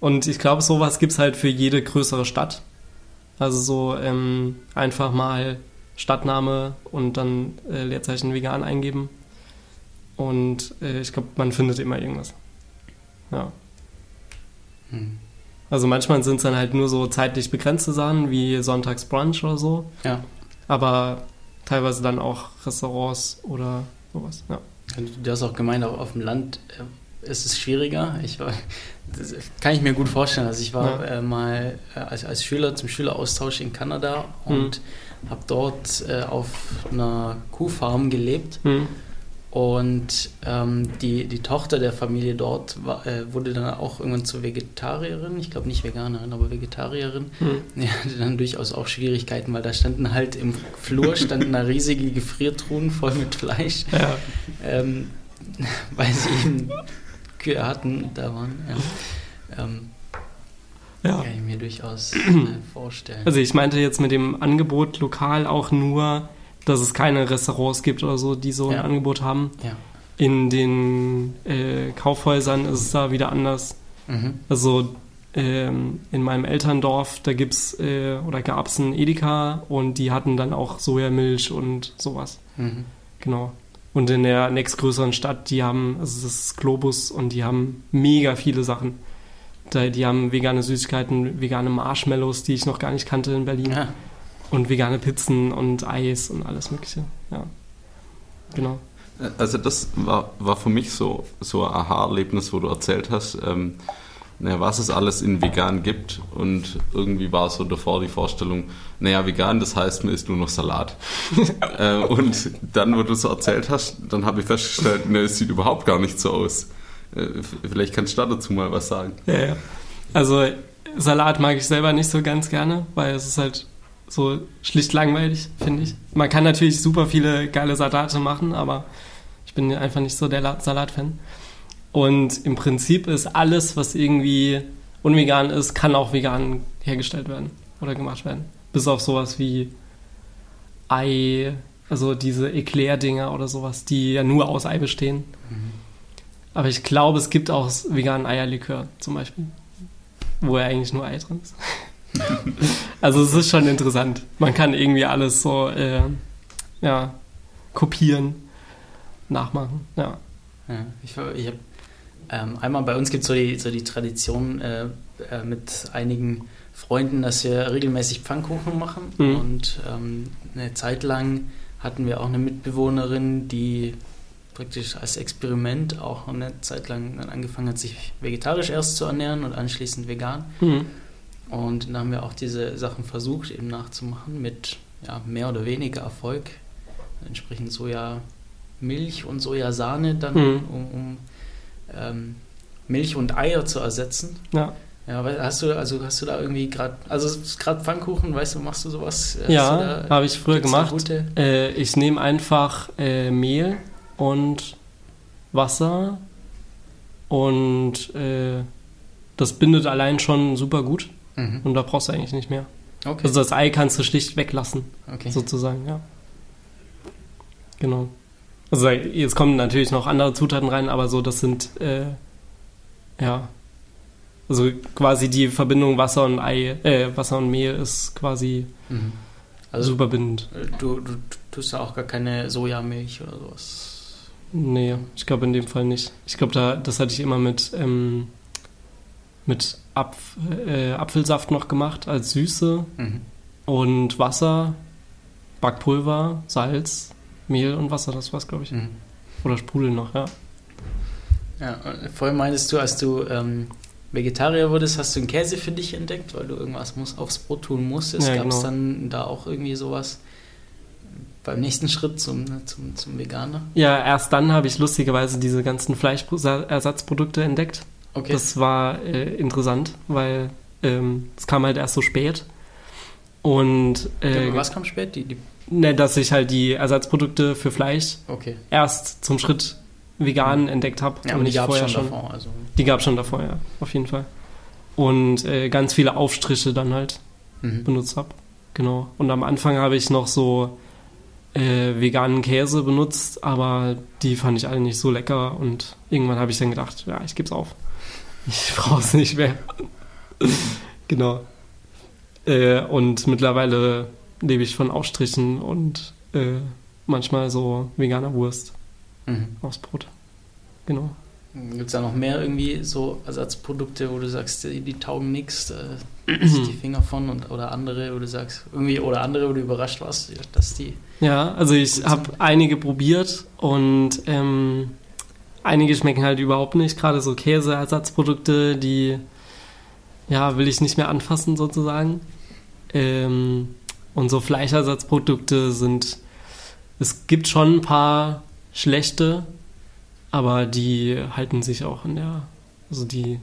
S2: Und ich glaube, sowas gibt es halt für jede größere Stadt. Also so ähm, einfach mal Stadtname und dann äh, Leerzeichen vegan eingeben. Und äh, ich glaube, man findet immer irgendwas. Ja.
S1: Mhm.
S2: Also manchmal sind es dann halt nur so zeitlich begrenzte Sachen wie Sonntagsbrunch oder so.
S1: Ja.
S2: Aber teilweise dann auch Restaurants oder sowas. Ja.
S1: Du hast auch gemeint, auf, auf dem Land äh, ist es schwieriger. Ich war, das kann ich mir gut vorstellen. Also ich war
S2: Ja.
S1: äh, mal äh, als, als Schüler zum Schüleraustausch in Kanada und habe dort äh, auf einer Kuhfarm gelebt.
S2: Hm.
S1: Und ähm, die, die Tochter der Familie dort war, äh, wurde dann auch irgendwann zur Vegetarierin. Ich glaube nicht Veganerin, aber Vegetarierin.
S2: Hm. [LAUGHS]
S1: Die hatte dann durchaus auch Schwierigkeiten, weil da standen halt im Flur standen da riesige Gefriertruhen voll mit Fleisch,
S2: Ja.
S1: ähm, [LAUGHS] weil sie eben Kühe hatten, da waren. Ja. Ähm,
S2: ja.
S1: Kann ich mir durchaus [CLEARS THROAT] vorstellen.
S2: Also ich meinte jetzt mit dem Angebot lokal auch nur, dass es keine Restaurants gibt oder so, die so
S1: Ja.
S2: ein Angebot haben.
S1: ja.
S2: In den äh, Kaufhäusern ist es da wieder anders.
S1: Mhm.
S2: Also ähm, in meinem Elterndorf, da gibt's äh, oder gab es ein Edeka und die hatten dann auch Sojamilch und sowas.
S1: Mhm.
S2: Genau. Und in der nächstgrößeren Stadt, die haben, also das ist Globus und die haben mega viele Sachen. Da, die haben vegane Süßigkeiten, vegane Marshmallows, die ich noch gar nicht kannte in Berlin.
S1: Ja.
S2: Und vegane Pizzen und Eis und alles Mögliche. Ja. Genau.
S3: Also das war, war für mich so, so ein Aha-Erlebnis, wo du erzählt hast, ähm, naja, was es alles in vegan gibt und irgendwie war so davor die Vorstellung, naja, vegan, das heißt, man isst nur noch Salat. [LAUGHS] äh, und dann, wo du so erzählt hast, dann habe ich festgestellt, ne, es sieht überhaupt gar nicht so aus. Äh, vielleicht kannst du dazu mal was sagen.
S2: Ja, ja. Also Salat mag ich selber nicht so ganz gerne, weil es ist halt so schlicht langweilig, finde ich. Man kann natürlich super viele geile Salate machen, aber ich bin einfach nicht so der La- Salatfan. Und im Prinzip ist alles, was irgendwie unvegan ist, kann auch vegan hergestellt werden oder gemacht werden. Bis auf sowas wie Ei, also diese Eclair-Dinger oder sowas, die ja nur aus Ei bestehen. Aber ich glaube, es gibt auch veganen Eierlikör zum Beispiel, wo ja eigentlich nur Ei drin ist. [LAUGHS] also es ist schon interessant. Man kann irgendwie alles so äh, ja, kopieren, nachmachen. Ja.
S1: Ja, ich ich habe ähm, einmal bei uns gibt es so die, so die Tradition äh, äh, mit einigen Freunden, dass wir regelmäßig Pfannkuchen machen.
S2: Mhm.
S1: Und ähm, eine Zeit lang hatten wir auch eine Mitbewohnerin, die praktisch als Experiment auch eine Zeit lang dann angefangen hat, sich vegetarisch erst zu ernähren und anschließend vegan.
S2: Mhm.
S1: Und dann haben wir auch diese Sachen versucht, eben nachzumachen mit ja, mehr oder weniger Erfolg. Entsprechend Sojamilch und Sojasahne dann,
S2: Mhm.
S1: um, um ähm, Milch und Eier zu ersetzen.
S2: Ja,
S1: Ja, hast du, also hast du da irgendwie gerade, also gerade Pfannkuchen, weißt du, machst du sowas?
S2: Ja habe ich früher gemacht. Äh, ich nehme einfach äh, Mehl und Wasser und äh, das bindet allein schon super gut
S1: Mhm.
S2: und da brauchst du eigentlich nicht mehr.
S1: Okay.
S2: Also das Ei kannst du schlicht weglassen,
S1: okay.
S2: sozusagen, ja. Genau. Also jetzt kommen natürlich noch andere Zutaten rein, aber so das sind äh, ja also quasi die Verbindung Wasser und Ei, äh, Wasser und Mehl ist quasi
S1: Mhm. Also
S2: super bindend.
S1: du, du tust da auch gar keine Sojamilch oder sowas.
S2: Nee, ich glaube in dem Fall nicht. Ich glaube, da, das hatte ich immer mit, ähm, mit Apf äh, Apfelsaft noch gemacht als Süße
S1: Mhm.
S2: und Wasser, Backpulver, Salz, Mehl und Wasser, das war's, glaube ich.
S1: Mhm.
S2: Oder Sprudel noch, ja.
S1: Ja, vorhin meintest du, als du ähm, Vegetarier wurdest, hast du einen Käse für dich entdeckt, weil du irgendwas muss, aufs Brot tun musstest.
S2: Ja,
S1: Gab es
S2: genau.
S1: dann da auch irgendwie sowas beim nächsten Schritt zum, zum, zum Veganer?
S2: Ja, erst dann habe ich lustigerweise diese ganzen Fleischersatzprodukte entdeckt.
S1: Okay.
S2: Das war äh, interessant, weil ähm, es kam halt erst so spät. Und äh,
S1: Was kam spät? Die, die,
S2: ne, dass ich halt die Ersatzprodukte für Fleisch
S1: okay.
S2: erst zum Schritt vegan entdeckt habe.
S1: Ja, aber die gab es schon, davor. Also,
S2: Die gab schon davor, ja, auf jeden Fall. Und äh, ganz viele Aufstriche dann halt
S1: mhm.
S2: benutzt habe. Genau. Und am Anfang habe ich noch so äh, veganen Käse benutzt, aber die fand ich alle nicht so lecker und irgendwann habe ich dann gedacht, ja, ich gebe es auf. [LAUGHS] Ich brauche es nicht mehr. [LAUGHS] genau. Äh, und mittlerweile lebe ich von Aufstrichen und äh, manchmal so veganer Wurst
S1: Mhm.
S2: aufs Brot. Genau.
S1: Gibt es da noch mehr irgendwie so Ersatzprodukte, wo du sagst, die, die taugen nichts, äh, [CLEARS THROAT] die Finger von und oder andere, wo du sagst, irgendwie oder andere, wo du überrascht warst, dass die.
S2: Ja, also ich habe einige probiert und ähm, einige schmecken halt überhaupt nicht. Gerade so Käseersatzprodukte, die ja will ich nicht mehr anfassen sozusagen. Ähm, und so Fleischersatzprodukte sind. Es gibt schon ein paar schlechte, aber die halten sich auch in der. Also die.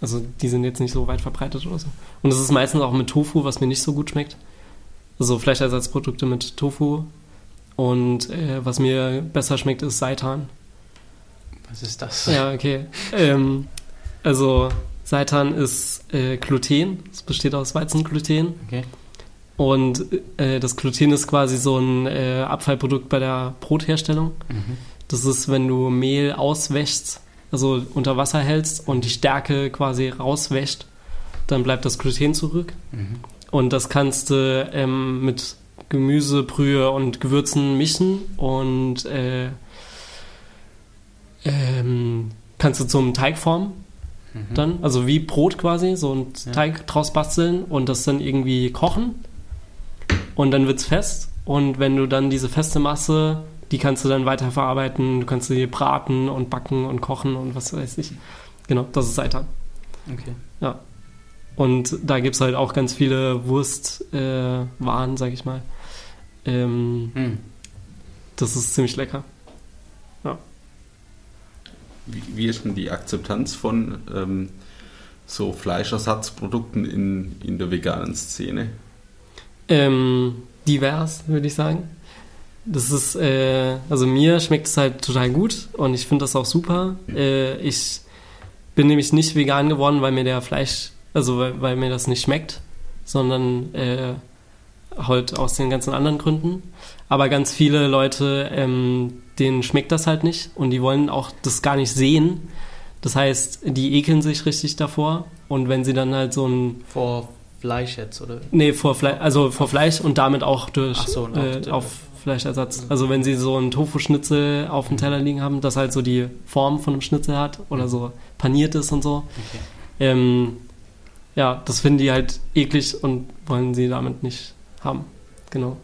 S2: Also die sind jetzt nicht so weit verbreitet oder so. Und es ist meistens auch mit Tofu, was mir nicht so gut schmeckt. Also Fleischersatzprodukte mit Tofu. Und äh, was mir besser schmeckt, ist Seitan.
S1: Was ist das?
S2: Ja, okay. ähm, also Seitan ist äh, Gluten. Es besteht aus Weizengluten.
S1: Okay.
S2: Und äh, das Gluten ist quasi so ein äh, Abfallprodukt bei der Brotherstellung.
S1: Mhm.
S2: Das ist, wenn du Mehl auswäschst, also unter Wasser hältst und die Stärke quasi rauswäscht, dann bleibt das Gluten zurück.
S1: Mhm.
S2: Und das kannst du ähm, mit Gemüse, Brühe und Gewürzen mischen und äh, ähm, kannst du zum Teig formen
S1: Mhm.
S2: dann, also wie Brot quasi, so einen
S1: Ja.
S2: Teig draus basteln und das dann irgendwie kochen und dann wird's fest und wenn du dann diese feste Masse, die kannst du dann weiterverarbeiten, du kannst sie braten und backen und kochen und was weiß ich. Genau, das ist Seitan.
S1: Okay.
S2: Und da gibt es halt auch ganz viele Wurstwaren, äh, Waren, sag ich mal. Ähm,
S1: Mhm.
S2: das ist ziemlich lecker.
S3: Wie, wie ist denn die Akzeptanz von ähm, so Fleischersatzprodukten in, in der veganen Szene?
S2: Ähm, divers, würde ich sagen. Das ist, äh, also mir schmeckt es halt total gut und ich finde das auch super. Äh, ich bin nämlich nicht vegan geworden, weil mir der Fleisch, also weil, weil mir das nicht schmeckt, sondern äh, halt aus den ganzen anderen Gründen. Aber ganz viele Leute, ähm, denen schmeckt das halt nicht und die wollen auch das gar nicht sehen. Das heißt, die ekeln sich richtig davor und wenn sie dann halt so ein
S1: Vor Fleisch jetzt, oder?
S2: Nee, vor Fleisch, also vor Fleisch und damit auch durch
S1: so, und auch
S2: äh, auf Fleischersatz. Also wenn sie so einen Tofu-Schnitzel auf dem Teller liegen haben, das halt so die Form von einem Schnitzel hat oder so paniert ist und so.
S1: Okay.
S2: Ähm, ja, das finden die halt eklig und wollen sie damit nicht haben. Genau.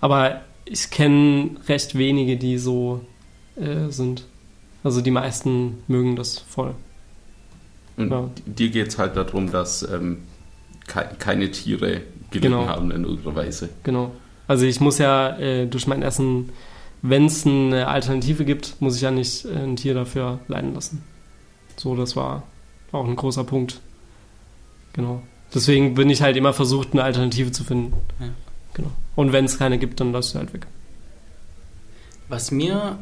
S2: Aber ich kenne recht wenige, die so äh, sind. Also die meisten mögen das voll.
S3: Und
S2: Ja.
S3: dir geht es halt darum, dass ähm, keine Tiere gelitten
S2: Genau.
S3: haben in irgendeiner Weise.
S2: Genau. Also ich muss ja äh, durch mein Essen, wenn es eine Alternative gibt, muss ich ja nicht äh, ein Tier dafür leiden lassen. So, das war auch ein großer Punkt. Genau. Deswegen bin ich halt immer versucht, eine Alternative zu finden.
S1: Ja.
S2: Genau. Und wenn es keine gibt, dann lass ich halt weg.
S1: Was mir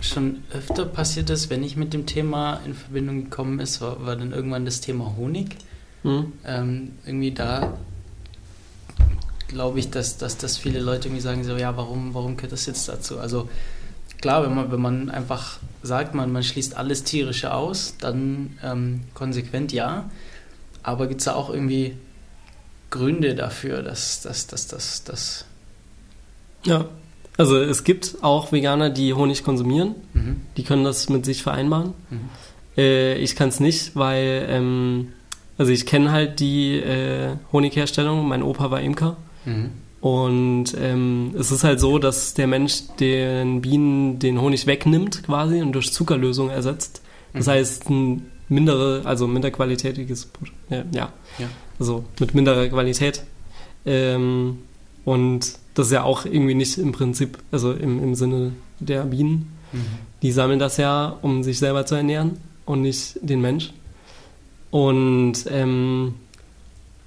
S1: schon öfter passiert ist, wenn ich mit dem Thema in Verbindung gekommen ist, war, war dann irgendwann das Thema Honig.
S2: Mhm.
S1: Ähm, irgendwie da glaube ich, dass, dass, dass viele Leute irgendwie sagen so, ja, warum, warum gehört das jetzt dazu? Also klar, wenn man, wenn man einfach sagt, man, man schließt alles Tierische aus, dann ähm, konsequent ja. Aber gibt es da auch irgendwie Gründe dafür, dass das, dass, dass, dass,
S2: Ja. Also es gibt auch Veganer, die Honig konsumieren.
S1: mhm,
S2: Die können das mit sich vereinbaren.
S1: mhm,
S2: Äh, ich kann es nicht, weil, ähm, also ich kenne halt die äh, Honigherstellung. Mein Opa war Imker.
S1: mhm,
S2: Und ähm, es ist halt so, dass der Mensch den Bienen den Honig wegnimmt quasi und durch Zuckerlösung ersetzt. Das
S1: Mhm.
S2: heißt, ein mindere, also minderqualitätiges, Produkt. ja, ja,
S1: Ja.
S2: also mit minderer Qualität. Ähm, und das ist ja auch irgendwie nicht im Prinzip, also im, im Sinne der Bienen.
S1: mhm.
S2: Die sammeln das ja, um sich selber zu ernähren und nicht den Mensch. Und ähm,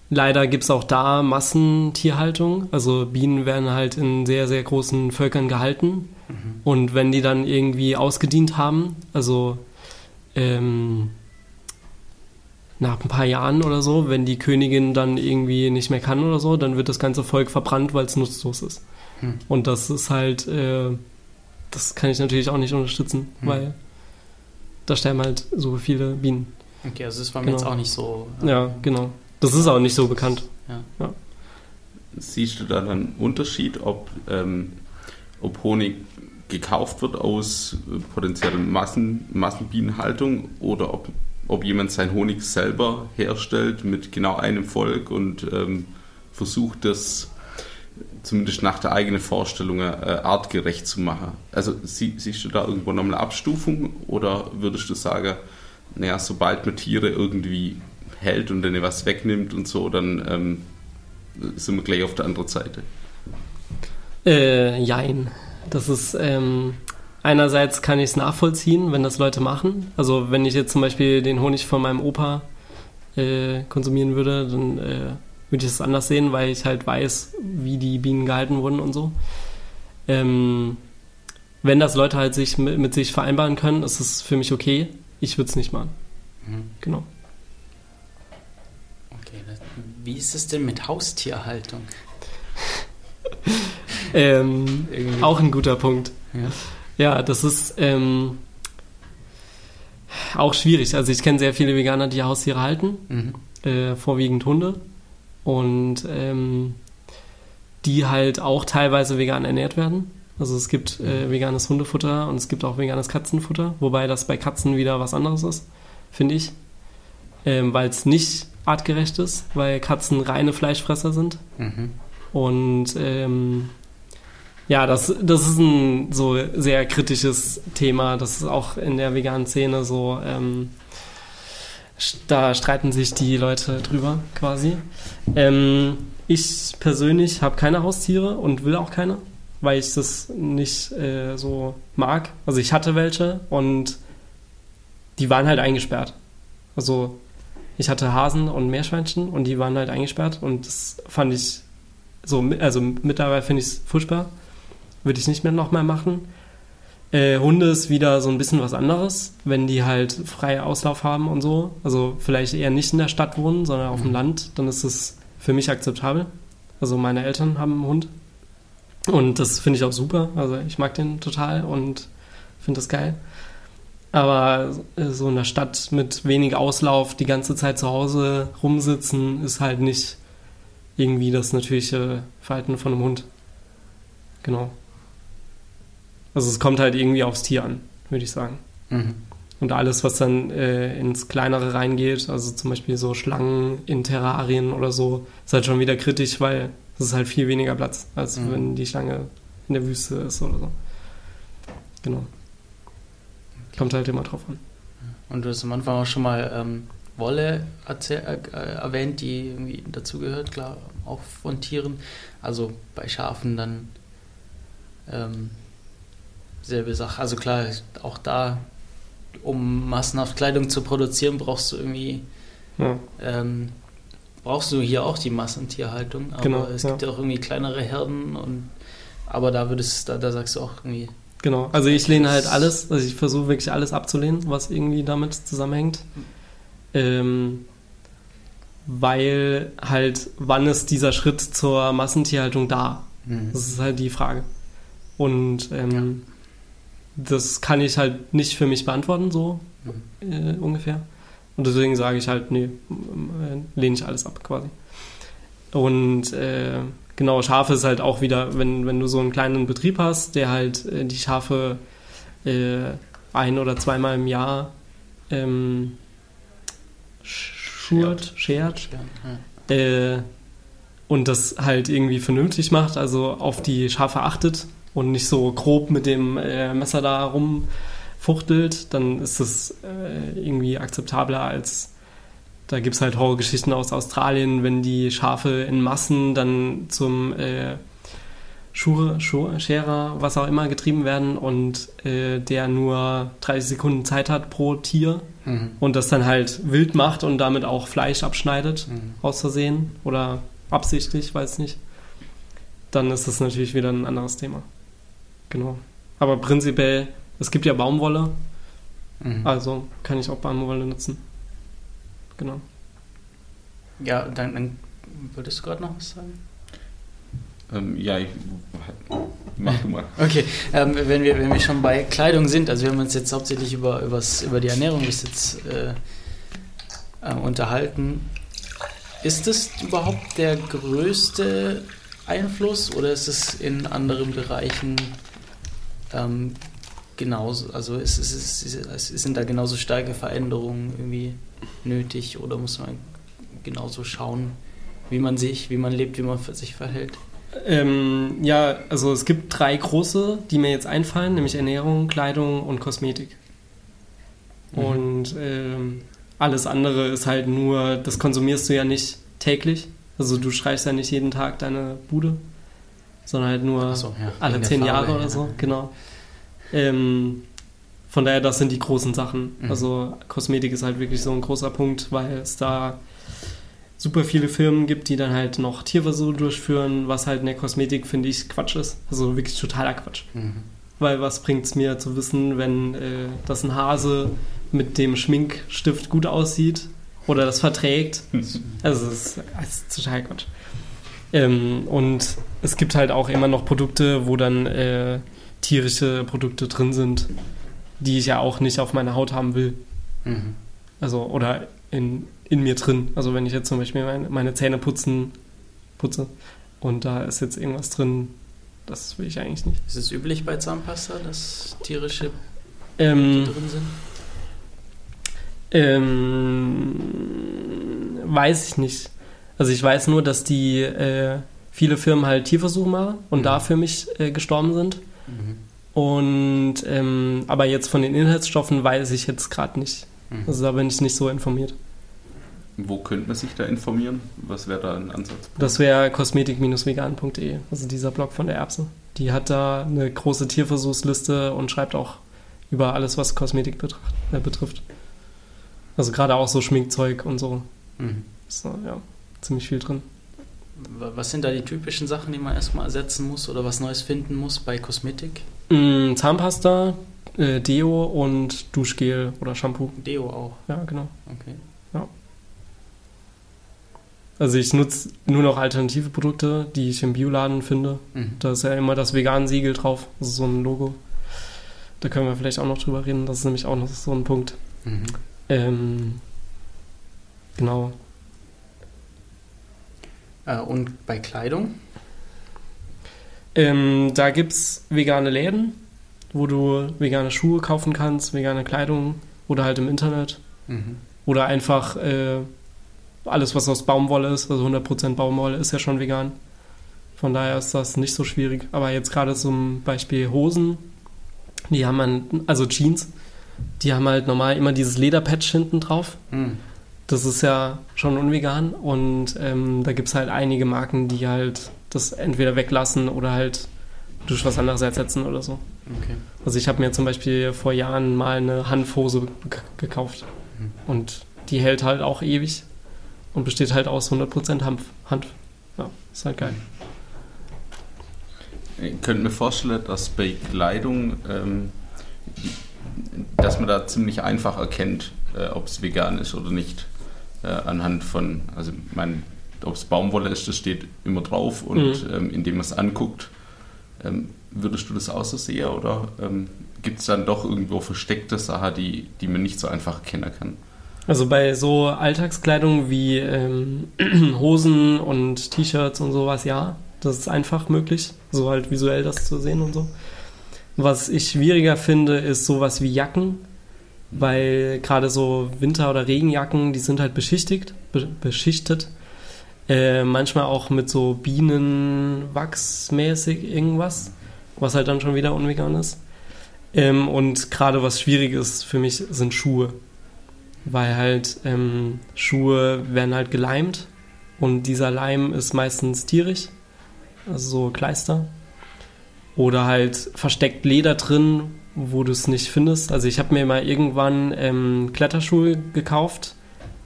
S2: leider gibt es auch da Massentierhaltung. Also Bienen werden halt in sehr, sehr großen Völkern gehalten.
S1: Mhm.
S2: Und wenn die dann irgendwie ausgedient haben, also ähm, nach ein paar Jahren oder so, wenn die Königin dann irgendwie nicht mehr kann oder so, dann wird das ganze Volk verbrannt, weil es nutzlos ist.
S1: Hm.
S2: Und das ist halt, äh, das kann ich natürlich auch nicht unterstützen,
S1: Hm.
S2: weil da sterben halt so viele Bienen.
S1: Okay, also das war mir
S2: Genau.
S1: jetzt auch nicht so. äh,
S2: Ja, genau. Das ist auch nicht so bekannt.
S3: Siehst du da dann einen Unterschied, ob, ähm, ob Honig gekauft wird aus äh, potenzieller Massen, Massenbienenhaltung oder ob, ob jemand sein Honig selber herstellt mit genau einem Volk und ähm, versucht, das zumindest nach der eigenen Vorstellung äh, artgerecht zu machen. Also sie, siehst du da irgendwo noch eine Abstufung oder würdest du sagen, naja, sobald man Tiere irgendwie hält und denen was wegnimmt und so, dann ähm, sind wir gleich auf der anderen Seite.
S2: Äh, jein. Das ist, ähm, einerseits kann ich es nachvollziehen, wenn das Leute machen. Also wenn ich jetzt zum Beispiel den Honig von meinem Opa äh, konsumieren würde, dann äh, würde ich es anders sehen, weil ich halt weiß, wie die Bienen gehalten wurden und so. Ähm, wenn das Leute halt sich mit, mit sich vereinbaren können, ist es für mich okay. Ich würde es nicht machen.
S1: Mhm.
S2: Genau.
S1: Okay, das, wie ist es denn mit Haustierhaltung? [LAUGHS]
S2: Ähm, auch ein guter Punkt.
S1: Ja.
S2: Ja, das ist ähm, auch schwierig. Also ich kenne sehr viele Veganer, die Haustiere halten,
S1: Mhm.
S2: äh, vorwiegend Hunde. Und ähm, die halt auch teilweise vegan ernährt werden. Also es gibt äh, veganes Hundefutter und es gibt auch veganes Katzenfutter, wobei das bei Katzen wieder was anderes ist, finde ich. Ähm, weil es nicht artgerecht ist, weil Katzen reine Fleischfresser sind.
S1: Mhm.
S2: Und ähm, ja, das, das ist ein so sehr kritisches Thema. Das ist auch in der veganen Szene so, ähm, da streiten sich die Leute drüber quasi. Ähm, ich persönlich habe keine Haustiere und will auch keine, weil ich das nicht äh, so mag. Also ich hatte welche und die waren halt eingesperrt. Also ich hatte Hasen und Meerschweinchen und die waren halt eingesperrt und das fand ich so, also mittlerweile finde ich es furchtbar. Würde ich nicht mehr nochmal machen. Äh, Hunde ist wieder so ein bisschen was anderes, wenn die halt freie Auslauf haben und so. Also vielleicht eher nicht in der Stadt wohnen, sondern auf dem
S1: Mhm.
S2: Land, dann ist es für mich akzeptabel. Also meine Eltern haben einen Hund und das finde ich auch super. Also ich mag den total und finde das geil. Aber so in der Stadt mit wenig Auslauf die ganze Zeit zu Hause rumsitzen, ist halt nicht irgendwie das natürliche Verhalten von einem Hund. Genau. Also es kommt halt irgendwie aufs Tier an, würde ich sagen.
S1: Mhm.
S2: Und alles, was dann äh, ins Kleinere reingeht, also zum Beispiel so Schlangen in Terrarien oder so, ist halt schon wieder kritisch, weil es ist halt viel weniger Platz, als
S1: Mhm.
S2: wenn die Schlange in der Wüste ist oder so. Genau. Kommt halt immer drauf an.
S1: Und du hast am Anfang auch schon mal ähm, Wolle erzähl, äh, erwähnt, die irgendwie dazugehört, klar. auch von Tieren. Also bei Schafen dann ähm, selbe Sache. Also klar, auch da, um massenhaft Kleidung zu produzieren, brauchst du irgendwie
S2: Ja.
S1: ähm, brauchst du hier auch die Massentierhaltung, aber
S2: Genau,
S1: es
S2: ja.
S1: gibt ja auch irgendwie kleinere Herden und aber da würdest da, da sagst du auch irgendwie,
S2: Genau, also ich lehne halt alles, also ich versuche wirklich alles abzulehnen, was irgendwie damit zusammenhängt. Ähm, weil halt, wann ist dieser Schritt zur Massentierhaltung da? Das ist halt die Frage. Und ähm, das kann ich halt nicht für mich beantworten, so äh, ungefähr. Und deswegen sage ich halt, nee, äh, lehne ich alles ab quasi. Und äh, genau, Schafe ist halt auch wieder, wenn, wenn du so einen kleinen Betrieb hast, der halt äh, die Schafe äh, ein- oder zweimal im Jahr ähm, schurt, schert,
S1: ja.
S2: äh, und das halt irgendwie vernünftig macht, also auf die Schafe achtet und nicht so grob mit dem äh, Messer da rumfuchtelt, dann ist das äh, irgendwie akzeptabler als da gibt es halt Horrorgeschichten aus Australien, wenn die Schafe in Massen dann zum äh, Schure, Schu- Scherer, was auch immer, getrieben werden und äh, der nur 30 Sekunden Zeit hat pro Tier
S1: Mhm.
S2: und das dann halt wild macht und damit auch Fleisch abschneidet,
S1: Mhm.
S2: aus Versehen oder absichtlich, weiß nicht, dann ist das natürlich wieder ein anderes Thema. Genau. Aber prinzipiell, es gibt ja Baumwolle,
S1: Mhm.
S2: also kann ich auch Baumwolle nutzen. Genau.
S1: Ja, dann, dann würdest du gerade noch was sagen?
S3: Ähm, ja, ich, mach du mal. [LAUGHS]
S1: Okay, ähm, wenn, wir, wenn wir schon bei Kleidung sind, also wir haben uns jetzt hauptsächlich über, übers, über die Ernährung bis jetzt äh, äh, unterhalten. Ist es überhaupt der größte Einfluss oder ist es in anderen Bereichen ähm, genauso? Also ist, ist, ist, ist, sind da genauso starke Veränderungen irgendwie nötig oder muss man genauso schauen, wie man sich, wie man lebt, wie man sich verhält?
S2: Ähm, ja, also es gibt drei große, die mir jetzt einfallen, nämlich Ernährung, Kleidung und Kosmetik.
S1: Mhm.
S2: Und ähm, alles andere ist halt nur, das konsumierst du ja nicht täglich. Also du streichst ja nicht jeden Tag deine Bude, sondern halt nur
S1: so, ja,
S2: alle zehn
S1: Farbe,
S2: Jahre oder
S1: ja.
S2: so, genau. Ähm, von daher, das sind die großen Sachen.
S1: Mhm.
S2: Also Kosmetik ist halt wirklich so ein großer Punkt, weil es da super viele Firmen gibt, die dann halt noch Tierversuche durchführen, was halt in der Kosmetik, finde ich, Quatsch ist. Also wirklich totaler Quatsch.
S1: Mhm.
S2: Weil was bringt es mir zu wissen, wenn äh, das ein Hase mit dem Schminkstift gut aussieht oder das verträgt? Also es ist, es ist total Quatsch. Ähm, und es gibt halt auch immer noch Produkte, wo dann äh, tierische Produkte drin sind, die ich ja auch nicht auf meiner Haut haben will.
S1: Mhm.
S2: Also, oder in, in mir drin. Also, wenn ich jetzt zum Beispiel meine, meine Zähne putzen, putze und da ist jetzt irgendwas drin, das will ich eigentlich nicht.
S1: Ist es üblich bei Zahnpasta, dass tierische
S2: Ähm,
S1: drin sind?
S2: ähm, weiß ich nicht. Also, ich weiß nur, dass die äh, viele Firmen halt Tierversuche machen und
S1: Mhm.
S2: da für mich äh, gestorben sind.
S1: Mhm.
S2: Und ähm, aber jetzt von den Inhaltsstoffen weiß ich jetzt gerade nicht.
S1: Mhm.
S2: Also da bin ich nicht so informiert.
S3: Wo könnte man sich da informieren? Was wäre da ein Ansatz?
S2: Das wäre kosmetik-vegan.de, also dieser Blog von der Erbse. Die hat da eine große Tierversuchsliste und schreibt auch über alles, was Kosmetik betracht, äh, betrifft. Also gerade auch so Schminkzeug und so.
S1: Mhm.
S2: Ist da, ja, ziemlich viel drin.
S1: Wa- Was sind da die typischen Sachen, die man erstmal ersetzen muss oder was Neues finden muss bei Kosmetik?
S2: Mm, Zahnpasta, äh, Deo und Duschgel oder Shampoo.
S1: Deo auch,
S2: Ja, genau.
S1: okay.
S2: Also ich nutze nur noch alternative Produkte, die ich im Bioladen finde.
S1: Mhm.
S2: Da ist ja immer das Vegan-Siegel drauf, also so ein Logo. Da können wir vielleicht auch noch drüber reden. Das ist nämlich auch noch so ein Punkt.
S1: Mhm.
S2: Ähm, genau.
S1: Äh, und bei Kleidung?
S2: Ähm, da gibt es vegane Läden, wo du vegane Schuhe kaufen kannst, vegane Kleidung oder halt im Internet.
S1: Mhm.
S2: Oder einfach äh, alles, was aus Baumwolle ist, also 100% Baumwolle, ist ja schon vegan. Von daher ist das nicht so schwierig. Aber jetzt gerade zum Beispiel Hosen, die haben man, also Jeans, die haben halt normal immer dieses Lederpatch hinten drauf.
S1: Mhm.
S2: Das ist ja schon unvegan und ähm, da gibt es halt einige Marken, die halt das entweder weglassen oder halt durch was anderes ersetzen oder so.
S1: Okay.
S2: Also ich habe mir zum Beispiel vor Jahren mal eine Hanfhose ge- gekauft
S1: Mhm.
S2: und die hält halt auch ewig und besteht halt aus 100% Hanf. Hanf. Ja, ist halt geil.
S3: Ich könnte mir vorstellen, dass bei Kleidung, ähm, dass man da ziemlich einfach erkennt, äh, ob es vegan ist oder nicht. Äh, anhand von, also meine, ob es Baumwolle ist, das steht immer drauf und
S2: Mhm.
S3: ähm, indem man es anguckt, ähm, würdest du das auch so sehen oder ähm, gibt es dann doch irgendwo versteckte Sachen, die, die man nicht so einfach erkennen kann?
S2: Also bei so Alltagskleidung wie ähm, [CLEARS THROAT] Hosen und T-Shirts und sowas, ja, das ist einfach möglich, so halt visuell das zu sehen und so. Was ich schwieriger finde, ist sowas wie Jacken, weil gerade so Winter- oder Regenjacken, die sind halt beschichtigt, be beschichtet. Äh, manchmal auch mit so Bienenwachsmäßig irgendwas, was halt dann schon wieder unvegan ist. Ähm, und gerade was schwierig ist für mich sind Schuhe weil halt ähm, Schuhe werden halt geleimt und dieser Leim ist meistens tierisch, also so Kleister. Oder halt versteckt Leder drin, wo du es nicht findest. Also ich habe mir mal irgendwann ähm, Kletterschuhe gekauft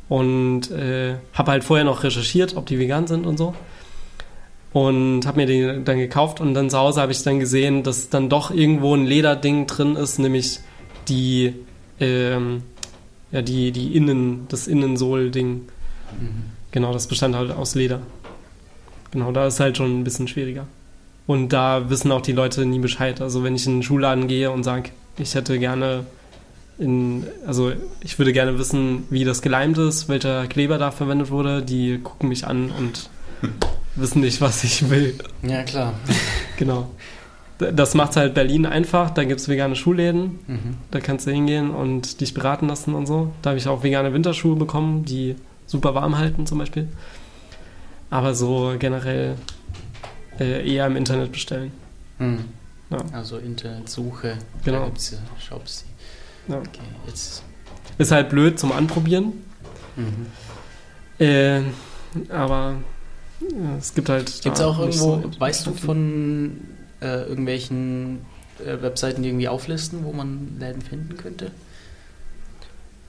S2: und äh, habe halt vorher noch recherchiert, ob die vegan sind und so. Und habe mir die dann gekauft und dann zu Hause habe ich dann gesehen, dass dann doch irgendwo ein Lederding drin ist, nämlich die ähm, ja, die, die Innen, das Innensohl-Ding.
S1: Mhm.
S2: Genau, das bestand halt aus Leder. Genau, da ist halt schon ein bisschen schwieriger. Und da wissen auch die Leute nie Bescheid. Also wenn ich in den Schulladen gehe und sage, ich hätte gerne in, also ich würde gerne wissen, wie das geleimt ist, welcher Kleber da verwendet wurde, die gucken mich an und [LAUGHS] wissen nicht, was ich will.
S1: Ja, klar. [LAUGHS]
S2: Genau. Das macht halt Berlin einfach. Da gibt es vegane Schuhläden.
S1: Mhm.
S2: Da kannst du hingehen und dich beraten lassen und so. Da habe ich auch vegane Winterschuhe bekommen, die super warm halten zum Beispiel. Aber so generell äh, eher im Internet bestellen.
S1: Mhm.
S2: Ja.
S1: Also Internetsuche.
S2: Genau.
S1: Da gibt es ja Shops.
S2: Ja.
S1: Okay, jetzt.
S2: Ist halt blöd zum Anprobieren.
S1: Mhm.
S2: Äh, aber ja, es gibt halt.
S1: Gibt es auch irgendwo,
S2: so-
S1: weißt du von äh, irgendwelchen äh, Webseiten, die irgendwie auflisten, wo man Läden finden könnte?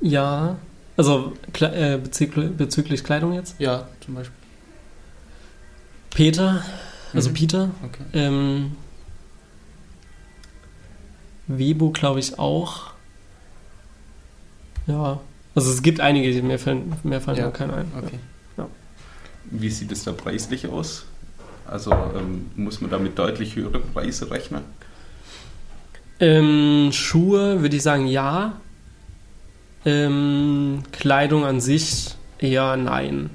S2: Ja. Also äh, bezüglich, bezüglich Kleidung jetzt.
S1: Ja, zum Beispiel.
S2: Peter, also
S1: Mhm.
S2: Peter.
S1: Okay.
S2: Ähm, glaube ich auch. Ja. Also es gibt einige, die mir fallen, mir fallen
S1: Ja.
S2: da keine ein.
S1: Okay.
S3: Wie sieht es da preislich aus? Also ähm, muss man damit deutlich höhere Preise rechnen?
S2: Ähm, Schuhe würde ich sagen ja. Ähm, Kleidung an sich eher nein.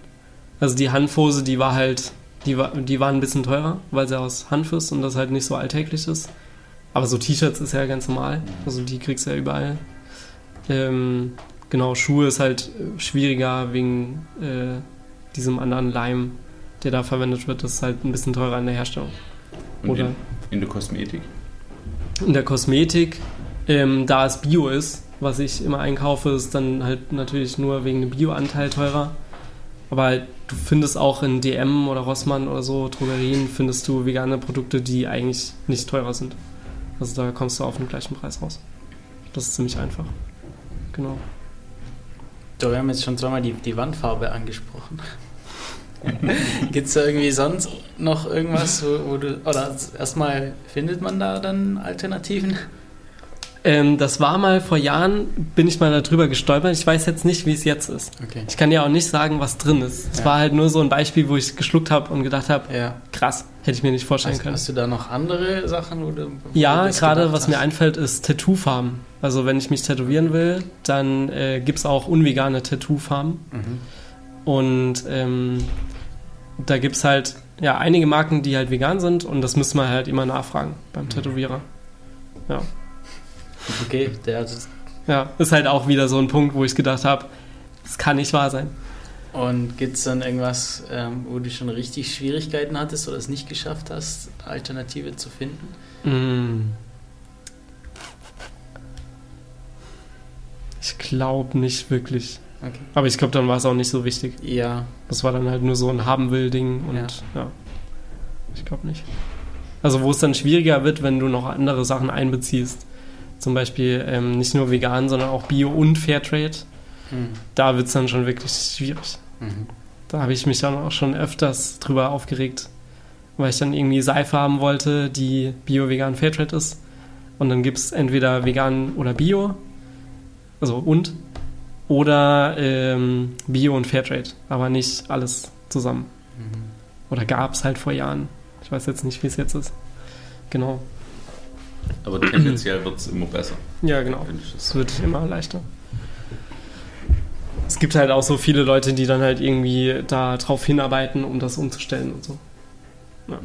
S2: Also die Hanfhose, die war halt, die war, die war ein bisschen teurer, weil sie aus Hanf ist und das halt nicht so alltäglich ist. Aber so T-Shirts ist ja ganz normal. Also die kriegst du ja überall. Ähm, genau, Schuhe ist halt äh, schwieriger wegen äh, diesem anderen Leim, der da verwendet wird. Das ist halt ein bisschen teurer in der Herstellung.
S3: Und
S2: Oder?
S3: in, in der Kosmetik?
S2: In der Kosmetik, ähm, da es Bio ist, was ich immer einkaufe, ist dann halt natürlich nur wegen dem Bio-Anteil teurer. Aber du findest auch in DM oder Rossmann oder so, Drogerien, findest du vegane Produkte, die eigentlich nicht teurer sind. Also da kommst du auf den gleichen Preis raus. Das ist ziemlich einfach. Genau.
S1: So, wir haben jetzt schon zweimal die, die Wandfarbe angesprochen. [LAUGHS] Gibt es da irgendwie sonst noch irgendwas, wo, wo du. Oder erstmal findet man da dann Alternativen?
S2: Ähm, das war mal vor Jahren, bin ich mal darüber gestolpert. Ich weiß jetzt nicht, wie es jetzt ist.
S1: Okay.
S2: Ich kann ja auch nicht sagen, was drin ist. Es
S1: Ja.
S2: war halt nur so ein Beispiel, wo ich geschluckt habe und gedacht habe,
S1: Ja.
S2: krass, hätte ich mir nicht vorstellen
S1: Hast,
S2: können.
S1: hast du da noch andere Sachen? Wo du, wo
S2: Ja, gerade was mir
S1: hast?
S2: einfällt, ist Tattoo-Farben. Also wenn ich mich tätowieren will, dann äh, gibt es auch unvegane Tattoo-Farben.
S1: Mhm.
S2: Und ähm, da gibt es halt ja, einige Marken, die halt vegan sind und das müssen wir halt immer nachfragen beim Tätowierer. Ja.
S1: Okay, der hat
S2: ja, ist halt auch wieder so ein Punkt, wo ich gedacht habe, das kann nicht wahr sein.
S1: Und gibt es dann irgendwas, ähm, wo du schon richtig Schwierigkeiten hattest oder es nicht geschafft hast, Alternative zu finden?
S2: Mm. Ich glaube nicht wirklich.
S1: Okay.
S2: Aber ich glaube, dann war es auch nicht so wichtig.
S1: Ja,
S2: Das war dann halt nur so ein Haben-will-Ding und
S1: Ja.
S2: ja. Ich glaube nicht. Also wo es dann schwieriger wird, wenn du noch andere Sachen einbeziehst. Zum Beispiel ähm, nicht nur vegan, sondern auch Bio und Fairtrade.
S1: hm.
S2: Da wird es dann schon wirklich schwierig.
S1: Mhm.
S2: Da habe ich mich dann auch schon öfters drüber aufgeregt, weil ich dann irgendwie Seife haben wollte, die Bio, Vegan, Fairtrade ist. Und dann gibt es entweder vegan oder Bio, also und, oder ähm, Bio und Fairtrade, aber nicht alles zusammen.
S1: Mhm.
S2: Oder gab es halt vor Jahren. Ich weiß jetzt nicht, wie es jetzt ist. Genau.
S3: Aber tendenziell wird es immer besser.
S2: Ja, genau. Es wird immer leichter. Es gibt halt auch so viele Leute, die dann halt irgendwie da drauf hinarbeiten, um das umzustellen und so. Ja.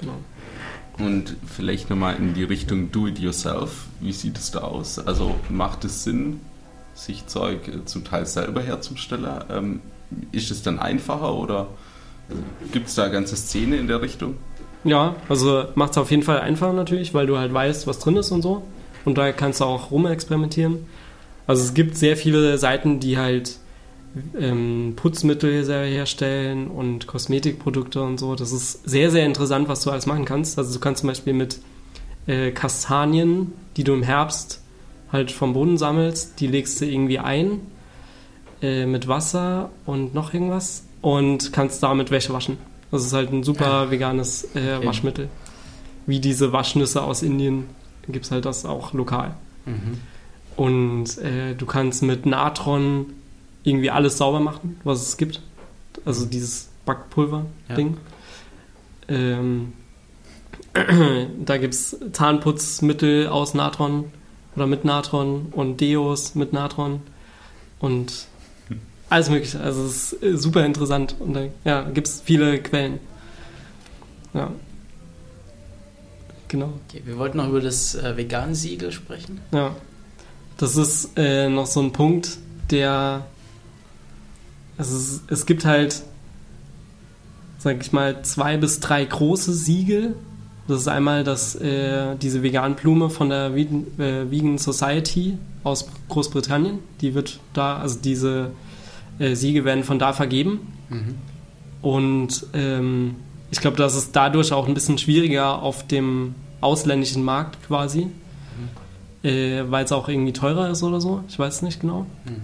S2: Genau.
S3: Und vielleicht nochmal in die Richtung Do-it-yourself. Wie sieht es da aus? Also macht es Sinn, sich Zeug äh, zum Teil selber herzustellen? Ähm, ist es dann einfacher oder gibt es da eine ganze Szene in der Richtung?
S2: Ja, also macht es auf jeden Fall einfacher natürlich, weil du halt weißt, was drin ist und so. Und da kannst du auch rumexperimentieren. Also es gibt sehr viele Seiten, die halt ähm, Putzmittel herstellen und Kosmetikprodukte und so. Das ist sehr, sehr interessant, was du alles machen kannst. Also du kannst zum Beispiel mit äh, Kastanien, die du im Herbst halt vom Boden sammelst, die legst du irgendwie ein äh, mit Wasser und noch irgendwas und kannst damit Wäsche waschen. Das ist halt ein super veganes äh. Waschmittel. Wie diese Waschnüsse aus Indien gibt es halt das auch lokal.
S1: Mhm.
S2: Und äh, du kannst mit Natron irgendwie alles sauber machen, was es gibt. Also dieses Backpulver-Ding. Ähm, [CLEARS THROAT] da gibt es Zahnputzmittel aus Natron oder mit Natron und Deos mit Natron und alles mögliche. Also es ist äh, super interessant und da ja, gibt es viele Quellen. Ja. Genau.
S1: Okay, wir wollten noch über das äh, Vegan-Siegel sprechen.
S2: Ja. Das ist äh, noch so ein Punkt, der. Also es, es gibt halt, sag ich mal, zwei bis drei große Siegel. Das ist einmal das, äh, diese Vegan-Blume von der äh, Vegan Society aus Großbritannien. Die wird da, also diese äh, Siegel werden von da vergeben.
S1: Mhm.
S2: Und ähm, ich glaube, das ist dadurch auch ein bisschen schwieriger auf dem ausländischen Markt quasi, äh, weil es auch irgendwie teurer ist oder so. Ich weiß es nicht genau.
S1: Mhm.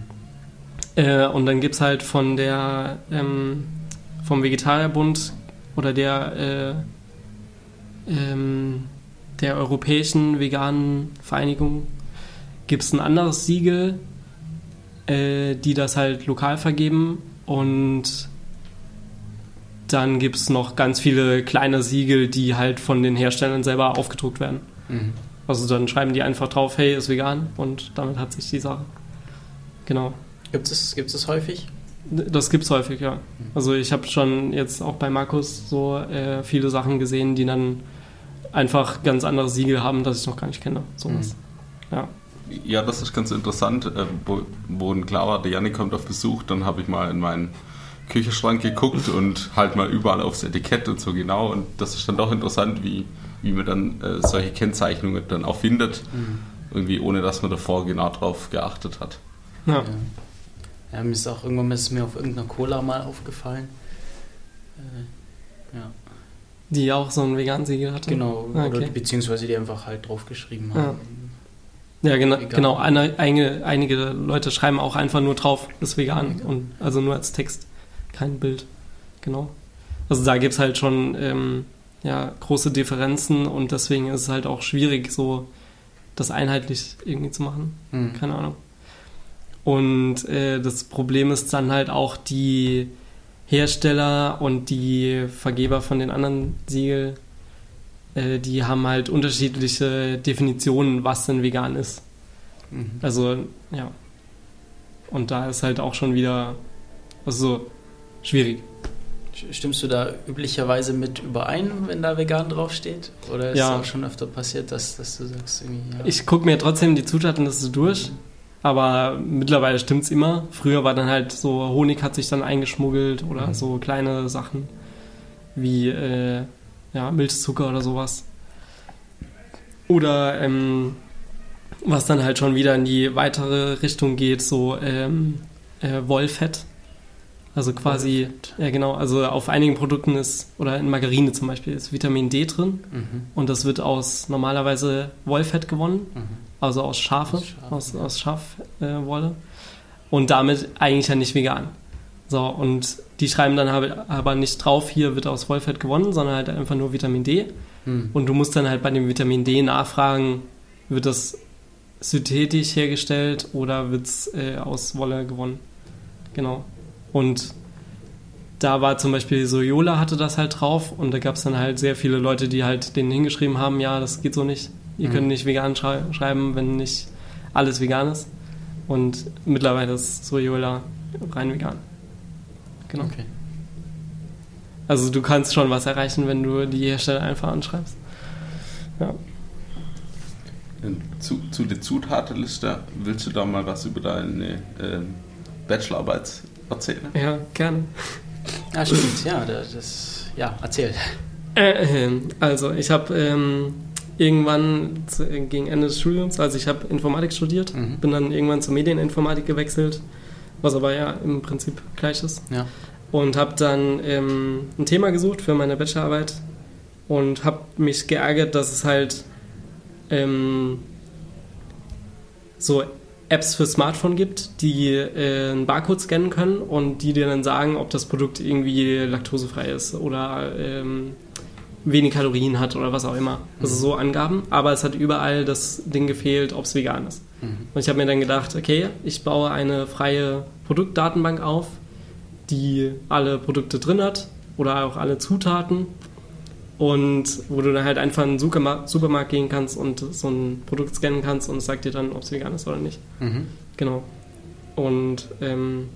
S2: Äh, und dann gibt es halt von der ähm, vom Vegetarierbund oder der äh, ähm, der Europäischen Veganen Vereinigung gibt es ein anderes Siegel, äh, die das halt lokal vergeben und dann gibt es noch ganz viele kleine Siegel, die halt von den Herstellern selber aufgedruckt werden.
S1: Mhm.
S2: Also dann schreiben die einfach drauf, hey, ist vegan und damit hat sich die Sache. Genau.
S1: Gibt es gibt's das häufig?
S2: Das gibt's häufig, ja. Also ich habe schon jetzt auch bei Markus so äh, viele Sachen gesehen, die dann einfach ganz andere Siegel haben, das ich noch gar nicht kenne. Sowas. Ja.
S3: Ja, das ist ganz interessant. Äh, wo, wo ein klar war, der Janik kommt auf Besuch, dann habe ich mal in meinen Küchenschrank geguckt und halt mal überall aufs Etikett und so genau. Und das ist dann doch interessant, wie, wie man dann äh, solche Kennzeichnungen dann auch findet, irgendwie ohne dass man davor genau drauf geachtet hat.
S2: ja.
S1: Ja. ja, mir ist auch irgendwann ist mir auf irgendeiner Cola mal aufgefallen. Äh, ja,
S2: Die auch so ein vegan Siegel hatte.
S1: genau.
S2: Ah,
S1: Oder
S2: okay.
S1: beziehungsweise die einfach halt draufgeschrieben haben.
S2: Ja, genau.
S1: Vegan.
S2: genau. Eine, einige, einige Leute schreiben auch einfach nur drauf, ist vegan. Und, also nur als Text, kein Bild. Genau. Also da gibt es halt schon ähm, ja, große Differenzen und deswegen ist es halt auch schwierig, so das einheitlich irgendwie zu machen.
S1: Mhm.
S2: Keine Ahnung. Und äh, das Problem ist dann halt auch die Hersteller und die Vergeber von den anderen Siegel, äh, die haben halt unterschiedliche Definitionen, was denn vegan ist.
S1: Mhm.
S2: Also, ja. Und da ist halt auch schon wieder, also schwierig.
S1: Stimmst du da üblicherweise mit überein, wenn da vegan draufsteht? Oder ist
S2: Ja.
S1: es auch schon öfter passiert, dass, dass du sagst, irgendwie, ja.
S2: Ich gucke mir trotzdem die Zutatenliste durch, aber mittlerweile stimmt's immer. Früher war dann halt so, Honig hat sich dann eingeschmuggelt oder
S1: Mhm.
S2: so kleine Sachen wie äh, ja, Milchzucker oder sowas. Oder ähm, Was dann halt schon wieder in die weitere Richtung geht, so ähm, äh, Wollfett. Also quasi, ja genau, also auf einigen Produkten ist, oder in Margarine zum Beispiel, ist Vitamin D drin
S1: Mhm.
S2: und das wird aus normalerweise Wollfett gewonnen,
S1: Mhm.
S2: also aus Schafe,
S1: Aus Schafen,
S2: aus,
S1: ja.
S2: aus Schafwolle. Äh, und damit eigentlich ja nicht vegan. So, und die schreiben dann aber- nicht drauf, hier wird aus Wollfett gewonnen, sondern halt einfach nur Vitamin D.
S1: Mhm.
S2: Und du musst dann halt bei dem Vitamin D nachfragen, wird das synthetisch hergestellt oder wird es äh, aus Wolle gewonnen? Genau. Und da war zum Beispiel Soyola hatte das halt drauf und da gab es dann halt sehr viele Leute, die halt denen hingeschrieben haben, ja, das geht so nicht. Ihr
S1: Mhm.
S2: könnt nicht vegan schrei schreiben, wenn nicht alles vegan ist. Und mittlerweile ist Soyola rein vegan. Genau.
S1: Okay.
S2: Also du kannst schon was erreichen, wenn du die Hersteller einfach anschreibst. Ja.
S3: Zu, zu der Zutatenliste, willst du da mal was über deine ähm, Bachelorarbeit erzählen?
S2: Ja, gerne.
S1: Ah, stimmt, ja, da- das, ja, erzähl.
S2: Äh, äh, also ich habe ähm, irgendwann zu, äh, gegen Ende des Studiums, also ich habe Informatik studiert,
S1: Mhm.
S2: bin dann irgendwann zur Medieninformatik gewechselt, was aber ja im Prinzip gleich ist.
S1: Ja.
S2: Und habe dann ähm, ein Thema gesucht für meine Bachelorarbeit und habe mich geärgert, dass es halt ähm, so Apps für Smartphone gibt, die äh, einen Barcode scannen können und die dir dann sagen, ob das Produkt irgendwie laktosefrei ist oder ähm, wenig Kalorien hat oder was auch immer. Also so Angaben. Aber es hat überall das Ding gefehlt, ob es vegan ist.
S1: Mhm.
S2: Und ich habe mir dann gedacht, okay, ich baue eine freie Produktdatenbank auf, die alle Produkte drin hat oder auch alle Zutaten und wo du dann halt einfach in den Supermarkt, Supermarkt gehen kannst und so ein Produkt scannen kannst und es sagt dir dann, ob es vegan ist oder nicht.
S1: Mhm.
S2: Genau. Und ähm,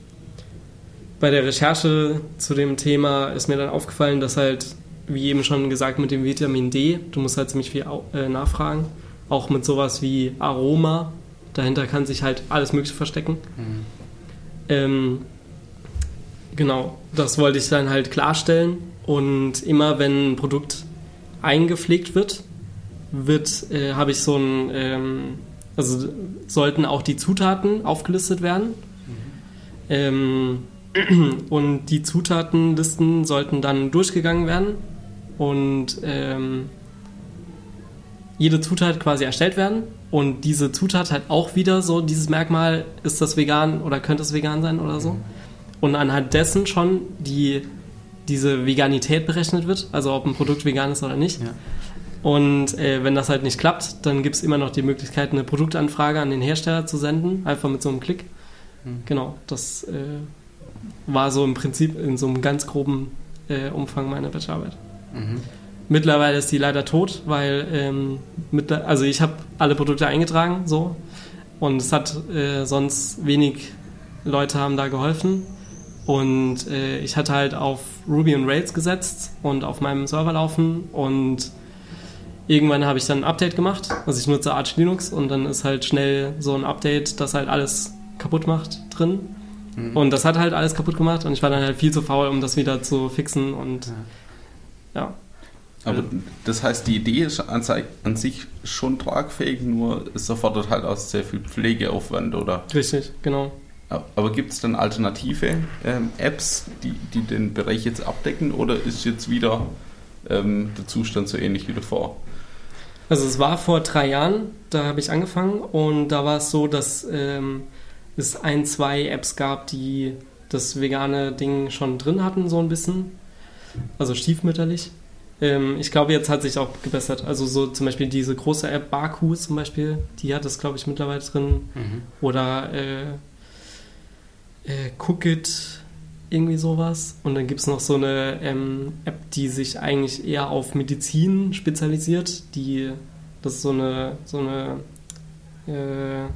S2: bei der Recherche zu dem Thema ist mir dann aufgefallen, dass halt, wie eben schon gesagt, mit dem Vitamin D, du musst halt ziemlich viel äh, nachfragen. Auch mit sowas wie Aroma. Dahinter kann sich halt alles Mögliche verstecken.
S1: Mhm.
S2: Ähm, genau, das wollte ich dann halt klarstellen. Und immer wenn ein Produkt eingepflegt wird, wird äh, habe ich so ein, ähm, also sollten auch die Zutaten aufgelistet werden. Ähm, [CLEARS THROAT] und die Zutatenlisten sollten dann durchgegangen werden und ähm, jede Zutat quasi erstellt werden. Und diese Zutat hat auch wieder so dieses Merkmal, ist das vegan oder könnte es vegan sein oder so. Und anhand dessen schon die, diese Veganität berechnet wird, also ob ein Produkt vegan ist oder nicht.
S1: Ja.
S2: Und äh, wenn das halt nicht klappt, dann gibt es immer noch die Möglichkeit, eine Produktanfrage an den Hersteller zu senden, einfach mit so einem Klick.
S1: Mhm.
S2: Genau, das äh, war so im Prinzip in so einem ganz groben äh, Umfang meine Bachelorarbeit.
S1: Mhm.
S2: Mittlerweile ist die leider tot, weil ähm, mit, also ich habe alle Produkte eingetragen so und es hat äh, sonst wenig Leute haben da geholfen und äh, ich hatte halt auf Ruby und Rails gesetzt und auf meinem Server laufen und irgendwann habe ich dann ein Update gemacht, also ich nutze Arch Linux und dann ist halt schnell so ein Update, das halt alles kaputt macht drin
S1: Mhm.
S2: und das hat halt alles kaputt gemacht und ich war dann halt viel zu faul, um das wieder zu fixen und ja.
S3: Aber das heißt, die Idee ist an, sich- an sich schon tragfähig, nur es erfordert halt auch sehr viel Pflegeaufwand, oder?
S2: Richtig, genau.
S3: Aber gibt es dann alternative ähm, Apps, die, die den Bereich jetzt abdecken, oder ist jetzt wieder ähm, der Zustand so ähnlich wie davor?
S2: Also es war vor drei Jahren, da habe ich angefangen und da war es so, dass ähm, es ein, zwei Apps gab, die das vegane Ding schon drin hatten, so ein bisschen. Also stiefmütterlich. Ähm, ich glaube, jetzt hat sich auch gebessert. Also so zum Beispiel diese große App Baku zum Beispiel, die hat das, glaube ich, mittlerweile drin.
S1: Mhm.
S2: Oder äh, äh, Cookit, irgendwie sowas. Und dann gibt es noch so eine ähm, App, die sich eigentlich eher auf Medizin spezialisiert. Die, das ist so eine, so eine äh,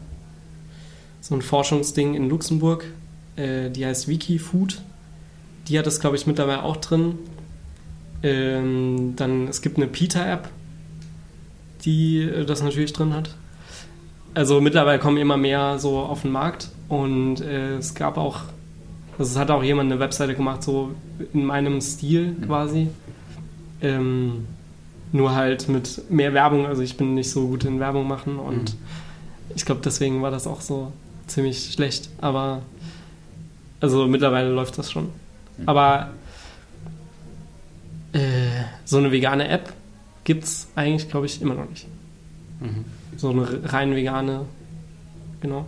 S2: so ein Forschungsding in Luxemburg. Äh, die heißt Wikifood. Die hat das, glaube ich, mittlerweile auch drin. Ähm, dann, es gibt eine Pita-App, die äh, das natürlich drin hat. Also mittlerweile kommen immer mehr so auf den Markt und äh, es gab auch, also es hat auch jemand eine Webseite gemacht, so in meinem Stil quasi. Ähm, nur halt mit mehr Werbung, also ich bin nicht so gut in Werbung machen und ich glaube, deswegen war das auch so ziemlich schlecht. Aber also mittlerweile läuft das schon. Aber äh, so eine vegane App gibt es eigentlich, glaube ich, immer noch nicht.
S1: Mhm.
S2: So eine rein vegane, genau.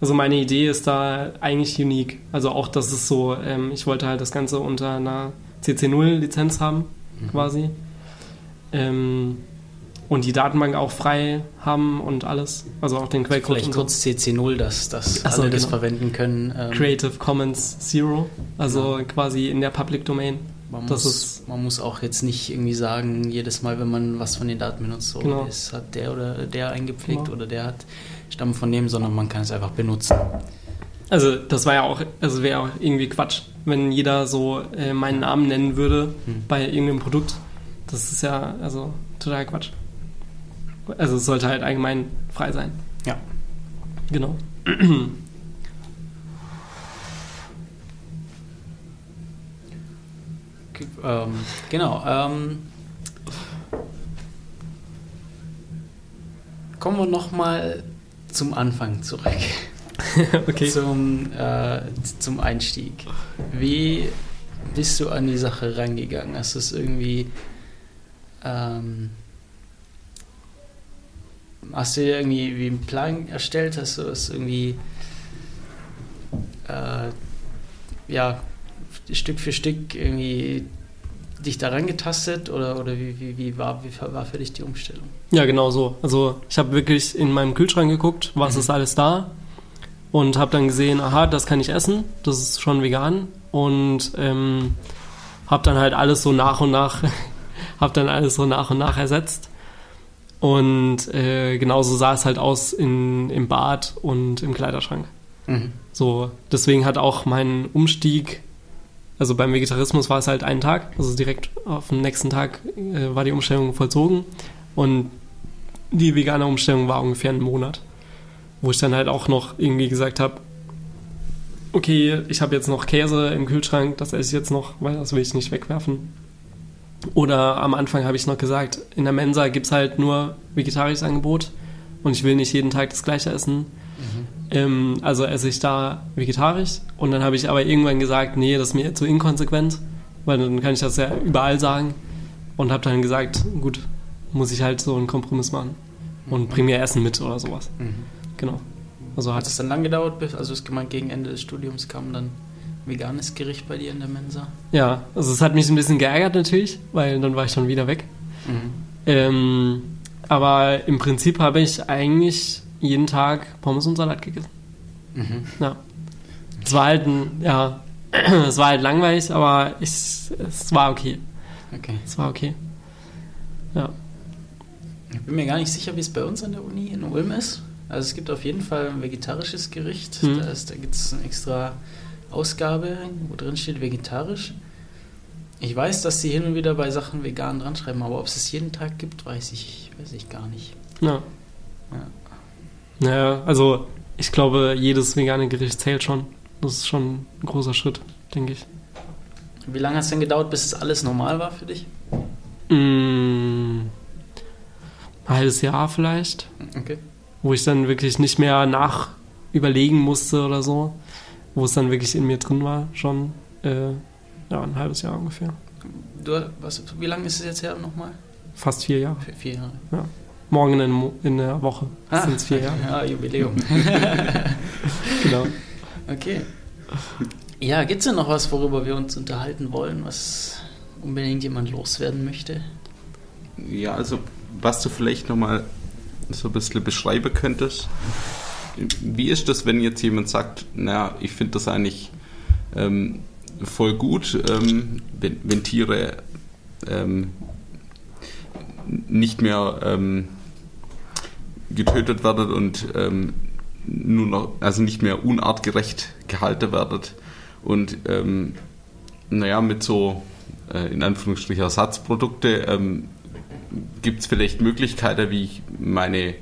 S2: Also meine Idee ist da eigentlich unique. Also auch, dass es so, ähm, ich wollte halt das Ganze unter einer CC0-Lizenz haben, quasi. Ähm, und die Datenbank auch frei haben und alles. Also auch den Quellcode
S1: Vielleicht
S2: so.
S1: kurz CC0, dass, dass
S2: Ach so,
S1: alle das
S2: genau.
S1: verwenden können. Ähm,
S2: Creative Commons Zero, also quasi in der Public Domain.
S1: Man
S2: Das
S1: muss,
S2: ist-
S1: man muss auch jetzt nicht irgendwie sagen, jedes Mal, wenn man was von den Daten benutzt, so
S2: Genau.
S1: ist, hat der oder der eingepflegt
S2: Genau.
S1: oder der hat stammen von dem, sondern man kann es einfach benutzen.
S2: Also das war ja auch, also wäre auch irgendwie Quatsch, wenn jeder so äh, meinen Namen nennen würde
S1: Hm.
S2: bei irgendeinem Produkt. Das ist ja also total Quatsch. Also es sollte halt allgemein frei sein.
S1: Ja.
S2: Genau. [CLEARS THROAT]
S1: Ähm, genau. Ähm, kommen wir nochmal zum Anfang zurück. [LAUGHS]
S2: okay.
S1: Zum, äh, zum Einstieg. Wie bist du an die Sache rangegangen? Hast du es irgendwie. Ähm, hast du dir irgendwie wie einen Plan erstellt? Hast du es irgendwie. Äh, ja, Stück für Stück irgendwie dich da rangetastet? Oder, oder wie, wie, wie, war, wie war für dich die Umstellung?
S2: Ja, genau so. Also ich habe wirklich in meinem Kühlschrank geguckt, was
S1: Mhm.
S2: ist alles da und habe dann gesehen, aha, das kann ich essen, das ist schon vegan und ähm, habe dann halt alles so nach und nach, [LAUGHS] habe dann alles so nach und nach ersetzt und äh, genauso sah es halt aus in, im Bad und im Kleiderschrank.
S1: Mhm.
S2: So, deswegen hat auch mein Umstieg, also beim Vegetarismus war es halt einen Tag, also direkt auf den nächsten Tag äh, war die Umstellung vollzogen und die vegane Umstellung war ungefähr einen Monat, wo ich dann halt auch noch irgendwie gesagt habe, okay, ich habe jetzt noch Käse im Kühlschrank, das esse ich jetzt noch, weil das will ich nicht wegwerfen. Oder am Anfang habe ich noch gesagt, in der Mensa gibt es halt nur vegetarisches Angebot und ich will nicht jeden Tag das gleiche essen. Ähm, also esse ich da vegetarisch. Und dann habe ich aber irgendwann gesagt, nee, das ist mir zu inkonsequent, weil dann kann ich das ja überall sagen. Und habe dann gesagt, gut, muss ich halt so einen Kompromiss machen und bring mir Essen mit oder sowas.
S1: Mhm.
S2: Genau. Also
S1: Hat es dann lang gedauert, bis, also es gemeint, gegen Ende des Studiums kam dann veganes Gericht bei dir in der Mensa?
S2: ja, also es hat mich ein bisschen geärgert natürlich, weil dann war ich schon wieder weg.
S1: Mhm.
S2: Ähm, aber im Prinzip habe ich eigentlich jeden Tag Pommes und Salat gegessen.
S1: Mhm.
S2: Ja. Es war halt ein, ja, [CLEARS THROAT] es war halt langweilig, aber ich, es war okay.
S1: Okay.
S2: Es war okay. Ja.
S1: Ich bin mir gar nicht sicher, wie es bei uns an der Uni in Ulm ist. Also es gibt auf jeden Fall ein vegetarisches Gericht.
S2: Mhm.
S1: Da, ist- da gibt es eine extra Ausgabe, wo drin steht vegetarisch. Ich weiß, dass sie hin und wieder bei Sachen vegan dran schreiben, aber ob es es jeden Tag gibt, weiß ich, weiß ich gar nicht.
S2: Ja.
S1: Ja.
S2: Naja, also ich glaube, jedes vegane Gericht zählt schon. Das ist schon ein großer Schritt, denke ich.
S1: Wie lange hat es denn gedauert, bis es alles normal war für dich?
S2: Mm, ein halbes Jahr vielleicht,
S1: Okay.
S2: wo ich dann wirklich nicht mehr nach überlegen musste oder so, wo es dann wirklich in mir drin war, schon äh, ja, ein halbes Jahr ungefähr.
S1: Du, was, wie lange ist es jetzt her nochmal?
S2: Fast vier Jahre.
S1: Vier, vier Jahre.
S2: Morgen in, Mo- in der Woche sind es vier Jahre.
S1: Ja, Jubiläum. [LAUGHS]
S2: Genau.
S1: Okay. Ja, gibt es denn noch was, worüber wir uns unterhalten wollen, was unbedingt jemand loswerden möchte?
S3: Ja, also was du vielleicht nochmal so ein bisschen beschreiben könntest. Wie ist das, wenn jetzt jemand sagt, naja, ich finde das eigentlich ähm, voll gut, ähm, wenn, wenn Tiere ähm, nicht mehr ähm, getötet werden und ähm, nur noch, also nicht mehr unartgerecht gehalten werden und ähm, naja, mit so äh, in Anführungsstrichen Ersatzprodukte ähm, gibt es vielleicht Möglichkeiten, wie ich meine,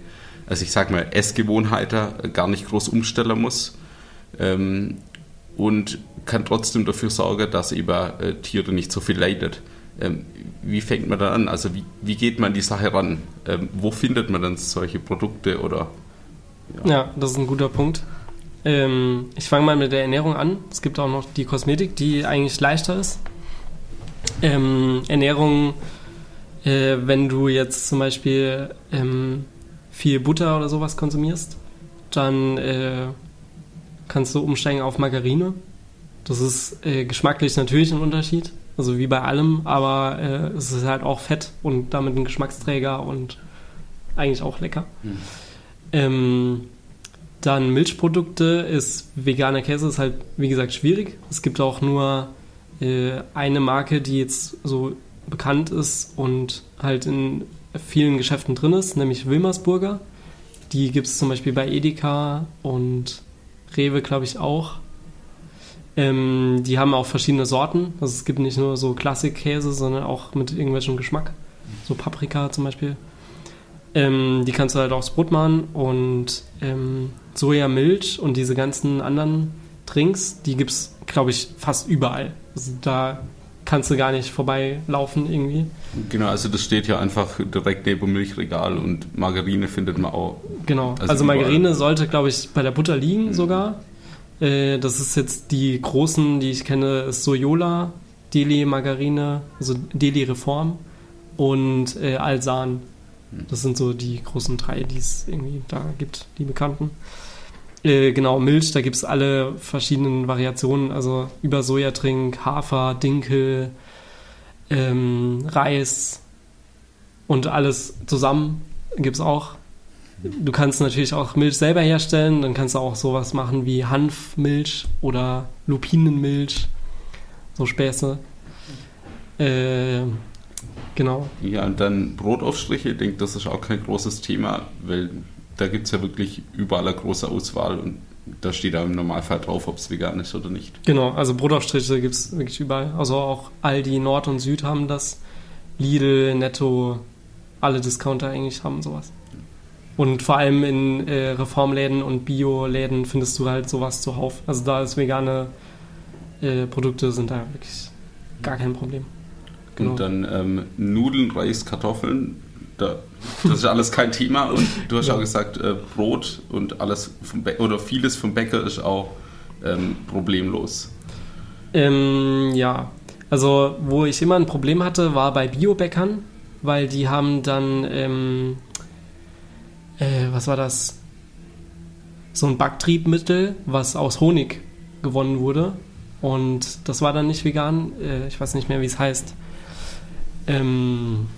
S3: also ich sag mal, Essgewohnheiten gar nicht groß umstellen muss ähm, und kann trotzdem dafür sorgen, dass eben äh, Tiere nicht so viel leidet. Ähm, wie fängt man da an? Also wie, wie geht man die Sache ran? Ähm, wo findet man dann solche Produkte oder
S2: Ja, das ist ein guter Punkt. Ähm, ich fange mal mit der Ernährung an. Es gibt auch noch die Kosmetik, die eigentlich leichter ist. Ernährung, äh, wenn du jetzt zum Beispiel viel Butter oder sowas konsumierst, dann äh, kannst du umsteigen auf Margarine. Das ist äh, geschmacklich natürlich ein Unterschied, also wie bei allem, aber äh, es ist halt auch Fett und damit ein Geschmacksträger und eigentlich auch lecker. Ähm, dann Milchprodukte ist veganer Käse ist halt wie gesagt schwierig. Es gibt auch nur äh, eine Marke, die jetzt so bekannt ist und halt in vielen Geschäften drin ist, nämlich Wilmersburger. Die gibt es zum Beispiel bei Edeka und Rewe, glaube ich, auch. Ähm, die haben auch verschiedene Sorten. Also es gibt nicht nur so Klassikkäse, sondern auch mit irgendwelchem Geschmack. So Paprika zum Beispiel. Ähm, die kannst du halt aufs Brot machen und ähm, Sojamilch und diese ganzen anderen Drinks, die gibt es, glaube ich, fast überall. Also da kannst du gar nicht vorbeilaufen irgendwie.
S3: Genau, also das steht ja einfach direkt neben dem Milchregal und Margarine findet man auch.
S2: Genau.
S3: Also
S2: Also. Margarine sollte, glaube ich, bei der Butter liegen sogar. Äh, das ist jetzt die großen, die ich kenne, ist Soyola, Deli Margarine, also Deli Reform und äh, Alsan. Das sind so die großen drei, die es irgendwie da gibt, die bekannten. Äh, genau, Milch, da gibt es alle verschiedenen Variationen, also über Sojatrink, Hafer, Dinkel, ähm, Reis und alles zusammen gibt es auch. Du kannst natürlich auch Milch selber herstellen, dann kannst du auch sowas machen wie Hanfmilch oder Lupinenmilch, so Späße. Äh, genau.
S3: Ja, und dann Brotaufstriche, ich denke, das ist auch kein großes Thema, weil da gibt es ja wirklich überall eine große Auswahl und da steht da im Normalfall drauf, ob es vegan ist oder nicht.
S2: Genau, also Brotaufstriche gibt es wirklich überall. Also auch Aldi Nord und Süd haben das. Lidl, Netto, alle Discounter eigentlich haben sowas. Und vor allem in äh, Reformläden und Bioläden findest du halt sowas zuhauf. Also da ist vegane äh, Produkte sind da wirklich gar kein Problem. Genau.
S3: Und dann ähm, Nudeln, Reis, Kartoffeln, da, das ist alles kein Thema. Und du hast
S2: Ja.
S3: auch gesagt, äh, Brot und alles vom Bä- oder vieles vom Bäcker ist auch ähm, problemlos.
S2: Ähm, ja, also wo ich immer ein Problem hatte, war bei Biobäckern, weil die haben dann, ähm, äh, was war das? So ein Backtriebmittel, was aus Honig gewonnen wurde. Und das war dann nicht vegan. Äh, ich weiß nicht mehr, wie es heißt. Ähm,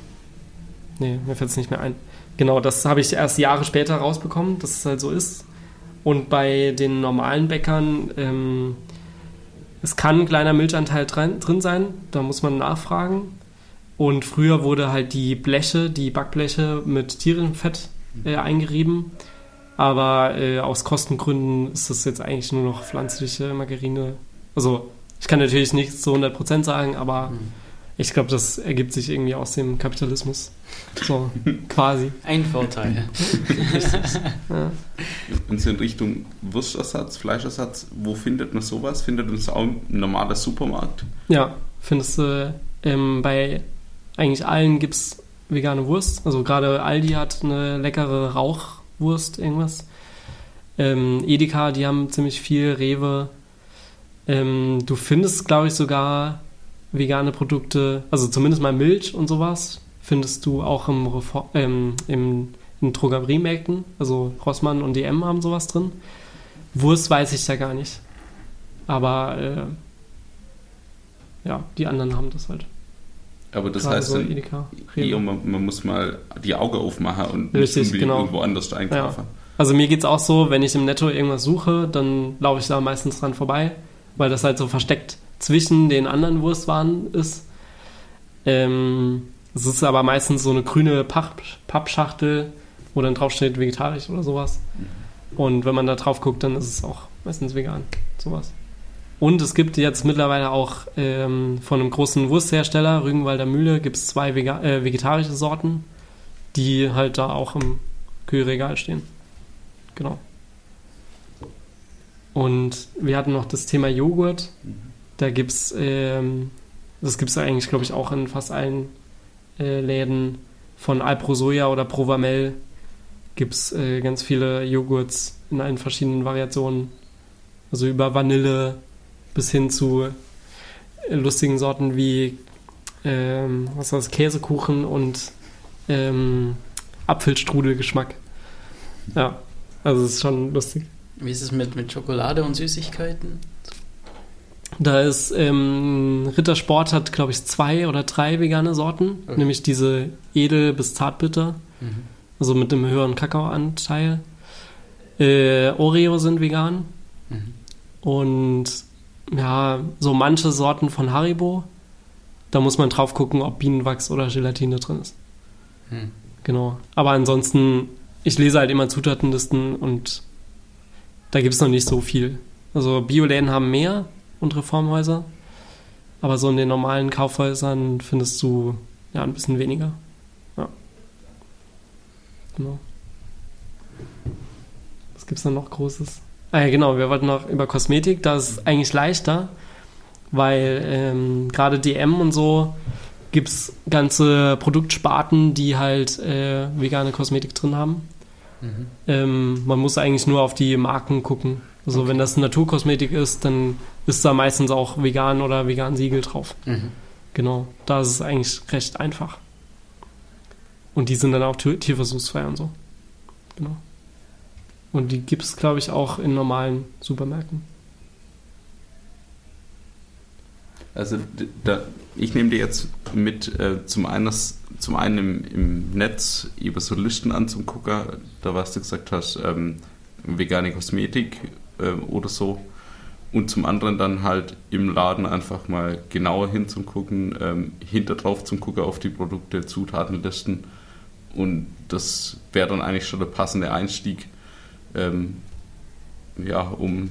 S2: nee, mir fällt es nicht mehr ein. Genau, das habe ich erst Jahre später rausbekommen, dass es halt so ist. Und bei den normalen Bäckern, ähm, es kann ein kleiner Milchanteil drin, sein, da muss man nachfragen. Und früher wurde halt die Bleche, die Backbleche mit Tierenfett äh, eingerieben. Aber äh, aus Kostengründen ist das jetzt eigentlich nur noch pflanzliche Margarine. Also ich kann natürlich nichts zu 100% sagen, aber ich glaube, das ergibt sich irgendwie aus dem Kapitalismus. So, quasi. [LAUGHS]
S1: Ein Vorteil. [LAUGHS]
S2: Ja.
S3: Wenn es in Richtung Wurstersatz, Fleischersatz, wo findet man sowas? Findet man es auch im normalen Supermarkt?
S2: Ja, findest du, ähm, bei eigentlich allen gibt es vegane Wurst. Also gerade Aldi hat eine leckere Rauchwurst, irgendwas. Ähm, Edeka, die haben ziemlich viel, Rewe. Ähm, du findest, glaube ich, sogar vegane Produkte, also zumindest mal Milch und sowas, findest du auch im Refor ähm, im, in Drogeriemärkten. Also Rossmann und DM haben sowas drin. Wurst weiß ich da gar nicht. Aber äh, ja, die anderen haben das halt.
S3: Aber das
S2: Gerade
S3: heißt,
S2: so
S3: dann, man, man muss mal die Augen aufmachen und
S2: Richtig, genau.
S3: irgendwo anders einkaufen.
S2: Also mir geht's auch so, wenn ich im Netto irgendwas suche, dann laufe ich da meistens dran vorbei, weil das halt so versteckt zwischen den anderen Wurstwaren ist. Ähm, es ist aber meistens so eine grüne Papp Pappschachtel, wo dann drauf steht vegetarisch oder sowas. Und wenn man da drauf guckt, dann ist es auch meistens vegan, sowas. Und es gibt jetzt mittlerweile auch ähm, von einem großen Wursthersteller, Rügenwalder Mühle, gibt es zwei vega äh, vegetarische Sorten, die halt da auch im Kühlregal stehen. Genau. Und wir hatten noch das Thema Joghurt. Da gibt es, ähm, das gibt es eigentlich, glaube ich, auch in fast allen äh, Läden von Alpro Soja oder Provamel. gibt es äh, ganz viele Joghurts in allen verschiedenen Variationen. Also über Vanille bis hin zu äh, lustigen Sorten wie ähm, was ist das, Käsekuchen und ähm, Apfelstrudelgeschmack. Ja, also es ist schon lustig.
S1: Wie ist es mit, mit Schokolade und Süßigkeiten?
S2: Da ist ähm, Rittersport hat, glaube ich, zwei oder drei vegane Sorten,
S1: Okay.
S2: nämlich diese edel bis zartbitter,
S1: Mhm.
S2: also mit einem höheren Kakaoanteil. Äh, Oreo sind vegan
S1: Mhm.
S2: und ja, so manche Sorten von Haribo. Da muss man drauf gucken, ob Bienenwachs oder Gelatine drin ist.
S1: Hm.
S2: Genau. Aber ansonsten, ich lese halt immer Zutatenlisten und da gibt es noch nicht so viel. Also Bioläden haben mehr und Reformhäuser, aber so in den normalen Kaufhäusern findest du ja ein bisschen weniger. Ja. Genau. Was gibt's dann noch Großes? Ah ja, genau, wir wollten noch über Kosmetik. Da ist es eigentlich leichter, weil ähm, gerade DM und so gibt es ganze Produktsparten, die halt äh, vegane Kosmetik drin haben.
S1: Mhm.
S2: Ähm, man muss eigentlich nur auf die Marken gucken. Also
S1: Okay.
S2: wenn das Naturkosmetik ist, dann ist da meistens auch vegan oder vegan Siegel drauf.
S1: Mhm.
S2: Genau, da ist es eigentlich recht einfach. Und die sind dann auch tier- tierversuchsfrei und so. Genau. Und die gibt es, glaube ich, auch in normalen Supermärkten.
S3: Also da, ich nehme dir jetzt mit äh, zum, eines, zum einen im, im Netz über so Listen an zum Gucker, da was du gesagt hast, ähm, vegane Kosmetik äh, oder so. Und zum anderen dann halt im Laden einfach mal genauer hin zum Gucken, ähm, hinter drauf zum Gucken auf die Produkte, Zutatenlisten. Und das wäre dann eigentlich schon der passende Einstieg, ähm, ja, um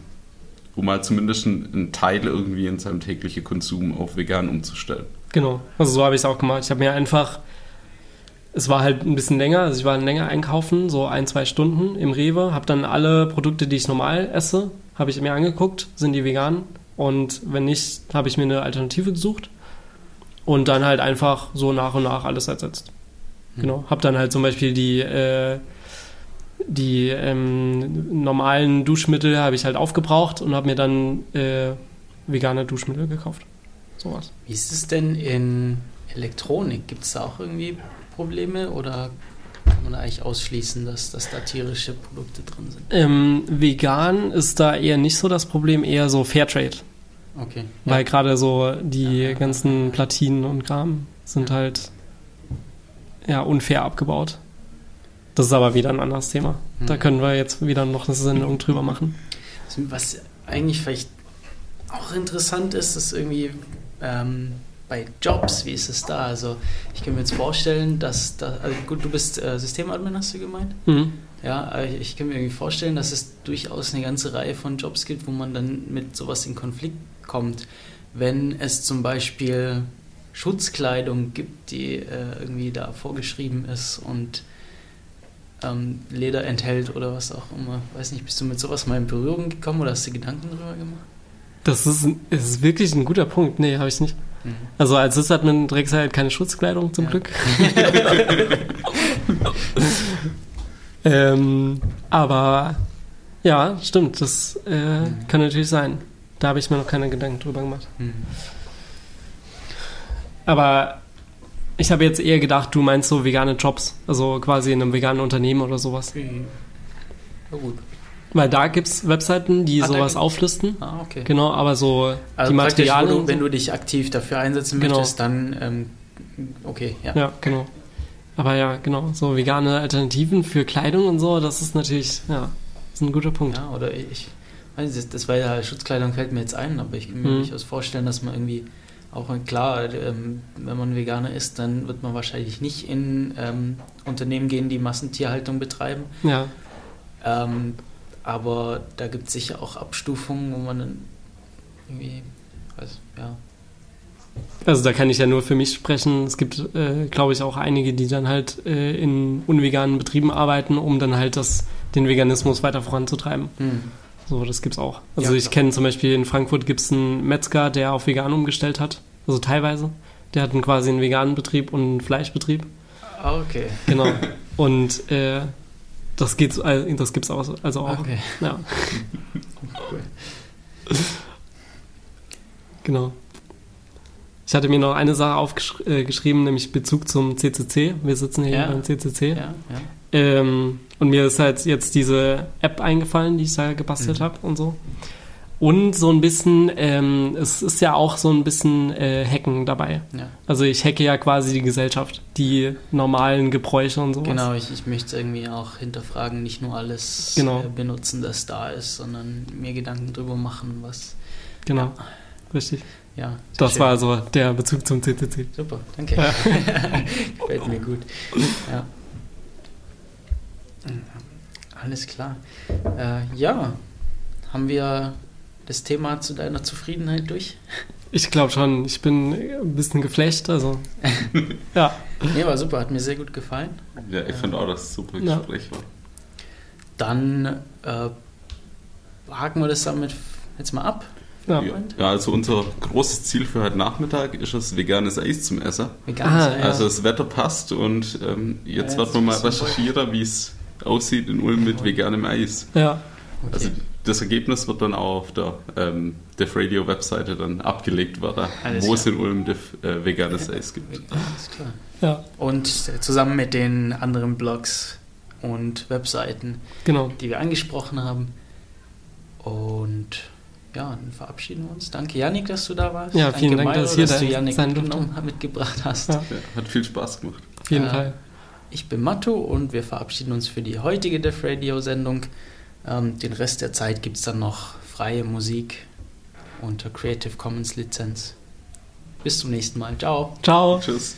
S3: um mal zumindest einen, Teil irgendwie in seinem täglichen Konsum auf vegan umzustellen.
S2: Genau, also so habe ich es auch gemacht. Ich habe mir einfach, es war halt ein bisschen länger, also ich war länger einkaufen, so ein, zwei Stunden im Rewe, habe dann alle Produkte, die ich normal esse, habe ich mir angeguckt, sind die vegan und wenn nicht, habe ich mir eine Alternative gesucht und dann halt einfach so nach und nach alles ersetzt. Genau, habe dann halt zum Beispiel die, äh, die ähm, normalen Duschmittel habe ich halt aufgebraucht und habe mir dann äh, vegane Duschmittel gekauft. Sowas.
S1: Wie ist es denn in Elektronik? Gibt es da auch irgendwie Probleme oder kann man eigentlich ausschließen, dass, dass da tierische Produkte drin sind?
S2: Ähm, vegan ist da eher nicht so das Problem, eher so Fairtrade.
S1: Okay.
S2: Weil gerade so die
S1: Ja, ja,
S2: ganzen
S1: ja.
S2: Platinen und Kram sind
S1: Ja.
S2: halt ja unfair abgebaut. Das ist aber wieder ein anderes Thema. Da
S1: Mhm.
S2: können wir jetzt wieder noch eine Sendung drüber machen.
S1: Was eigentlich vielleicht auch interessant ist, ist irgendwie ähm, bei Jobs, wie ist es da? Also ich kann mir jetzt vorstellen, dass da, also gut, du bist äh, Systemadmin, hast du gemeint?
S2: Mhm.
S1: Ja, aber ich, ich kann mir irgendwie vorstellen, dass es durchaus eine ganze Reihe von Jobs gibt, wo man dann mit sowas in Konflikt kommt. Wenn es zum Beispiel Schutzkleidung gibt, die äh, irgendwie da vorgeschrieben ist und ähm, Leder enthält oder was auch immer. Weiß nicht, bist du mit sowas mal in Berührung gekommen oder hast du Gedanken darüber gemacht?
S2: Das ist, ein- ist wirklich ein guter Punkt. Nee, habe ich nicht.
S1: Mhm.
S2: Also als Sysadmin trägst du halt keine Schutzkleidung zum
S1: Ja.
S2: Glück. [LAUGHS] ähm, aber ja, stimmt, das äh,
S1: Mhm.
S2: kann natürlich sein. Da habe ich mir noch keine Gedanken drüber gemacht.
S1: Mhm.
S2: Aber ich habe jetzt eher gedacht, du meinst so vegane Jobs, also quasi in einem veganen Unternehmen oder sowas.
S1: Ja, gut.
S2: Weil da gibt es Webseiten, die
S1: Ah,
S2: sowas auflisten.
S1: Ah, okay.
S2: Genau, aber so
S1: Also
S2: die Materialien.
S1: du, wenn du dich aktiv dafür einsetzen
S2: Genau.
S1: möchtest, dann ähm, okay, ja.
S2: Ja, genau. Aber ja, genau, so vegane Alternativen für Kleidung und so, das ist natürlich, ja, ist ein guter Punkt.
S1: Ja, oder ich weiß nicht, das war ja Schutzkleidung fällt mir jetzt ein, aber ich kann mir
S2: Mhm.
S1: durchaus vorstellen, dass man irgendwie auch klar, ähm, wenn man Veganer ist, dann wird man wahrscheinlich nicht in ähm, Unternehmen gehen, die Massentierhaltung betreiben.
S2: Ja,
S1: Ähm, aber da gibt es sicher auch Abstufungen, wo man dann irgendwie, weiß, ja.
S2: also da kann ich ja nur für mich sprechen. Es gibt, äh, glaube ich, auch einige, die dann halt äh, in unveganen Betrieben arbeiten, um dann halt das, den Veganismus weiter voranzutreiben.
S1: Hm.
S2: So, das gibt's auch. Also
S1: Ja,
S2: ich kenne zum Beispiel in Frankfurt gibt es einen Metzger, der auf vegan umgestellt hat. Also teilweise. Der hat einen quasi einen veganen Betrieb und einen Fleischbetrieb.
S1: Ah, Okay.
S2: Genau. [LAUGHS] Und äh, Das geht's, äh, das gibt's auch, also auch.
S1: Okay.
S2: Ja, [LAUGHS]
S1: Cool.
S2: genau. Ich hatte mir noch eine Sache aufgeschrieben, äh, nämlich Bezug zum CCC. Wir sitzen hier
S1: Ja.
S2: beim CCC.
S1: Ja, ja.
S2: Ähm, und mir ist halt jetzt diese App eingefallen, die ich da gebastelt
S1: Mhm.
S2: habe und so. Und so ein bisschen, ähm, es ist ja auch so ein bisschen äh, Hacken dabei.
S1: ja.
S2: Also ich hacke ja quasi die Gesellschaft, die normalen Gebräuche und sowas.
S1: Genau, ich, ich möchte irgendwie auch hinterfragen, nicht nur alles
S2: Genau.
S1: äh, benutzen, das da ist, sondern mir Gedanken drüber machen, was.
S2: Genau, richtig.
S1: Ja,
S2: Das
S1: schön.
S2: war also der Bezug zum CCC.
S1: Super, danke.
S2: Ja. [LAUGHS]
S1: Gefällt mir gut. Ja. Alles klar. Äh, ja, haben wir das Thema zu deiner Zufriedenheit durch?
S2: Ich glaube schon, ich bin ein bisschen geflecht, also [LAUGHS] ja.
S1: Nee, war super, hat mir sehr gut gefallen.
S3: Ja, ich fand auch, dass es ein super
S2: Ja.
S3: Gespräch war.
S1: Dann äh, haken wir das damit jetzt mal ab.
S2: ja.
S3: Ja, also unser großes Ziel für heute Nachmittag ist es, veganes Eis zum Essen.
S1: Veganes
S2: Ah,
S1: Eis.
S2: Ja.
S3: Also das Wetter passt und ähm, jetzt
S1: Ja,
S3: werden
S1: jetzt
S3: wir mal recherchieren, wie es aussieht in Ulm mit veganem Eis.
S2: ja.
S1: Okay.
S3: Also das Ergebnis wird dann auch auf der ähm, Def Radio Webseite dann abgelegt werden,
S1: Alles
S3: wo es
S1: klar.
S3: in Ulm Def, äh, veganes Eis gibt.
S1: Alles klar.
S2: ja,
S1: Und äh, zusammen mit den anderen Blogs und Webseiten,
S2: genau.
S1: die wir angesprochen haben. Und ja, dann verabschieden wir uns. Danke, Janik, dass du da warst.
S2: Ja, vielen
S1: Danke,
S2: Dank,
S1: Milo,
S2: dass hier
S1: dass du Janik mitgenommen, mitgebracht hast.
S2: Ja.
S3: Ja, hat viel Spaß gemacht.
S2: Auf jeden
S1: Äh,
S2: Fall.
S1: Ich bin Matto und wir verabschieden uns für die heutige Def Radio-Sendung. Ähm, den Rest der Zeit gibt es dann noch freie Musik unter Creative Commons Lizenz. Bis zum nächsten Mal. Ciao.
S2: Ciao.
S3: Tschüss.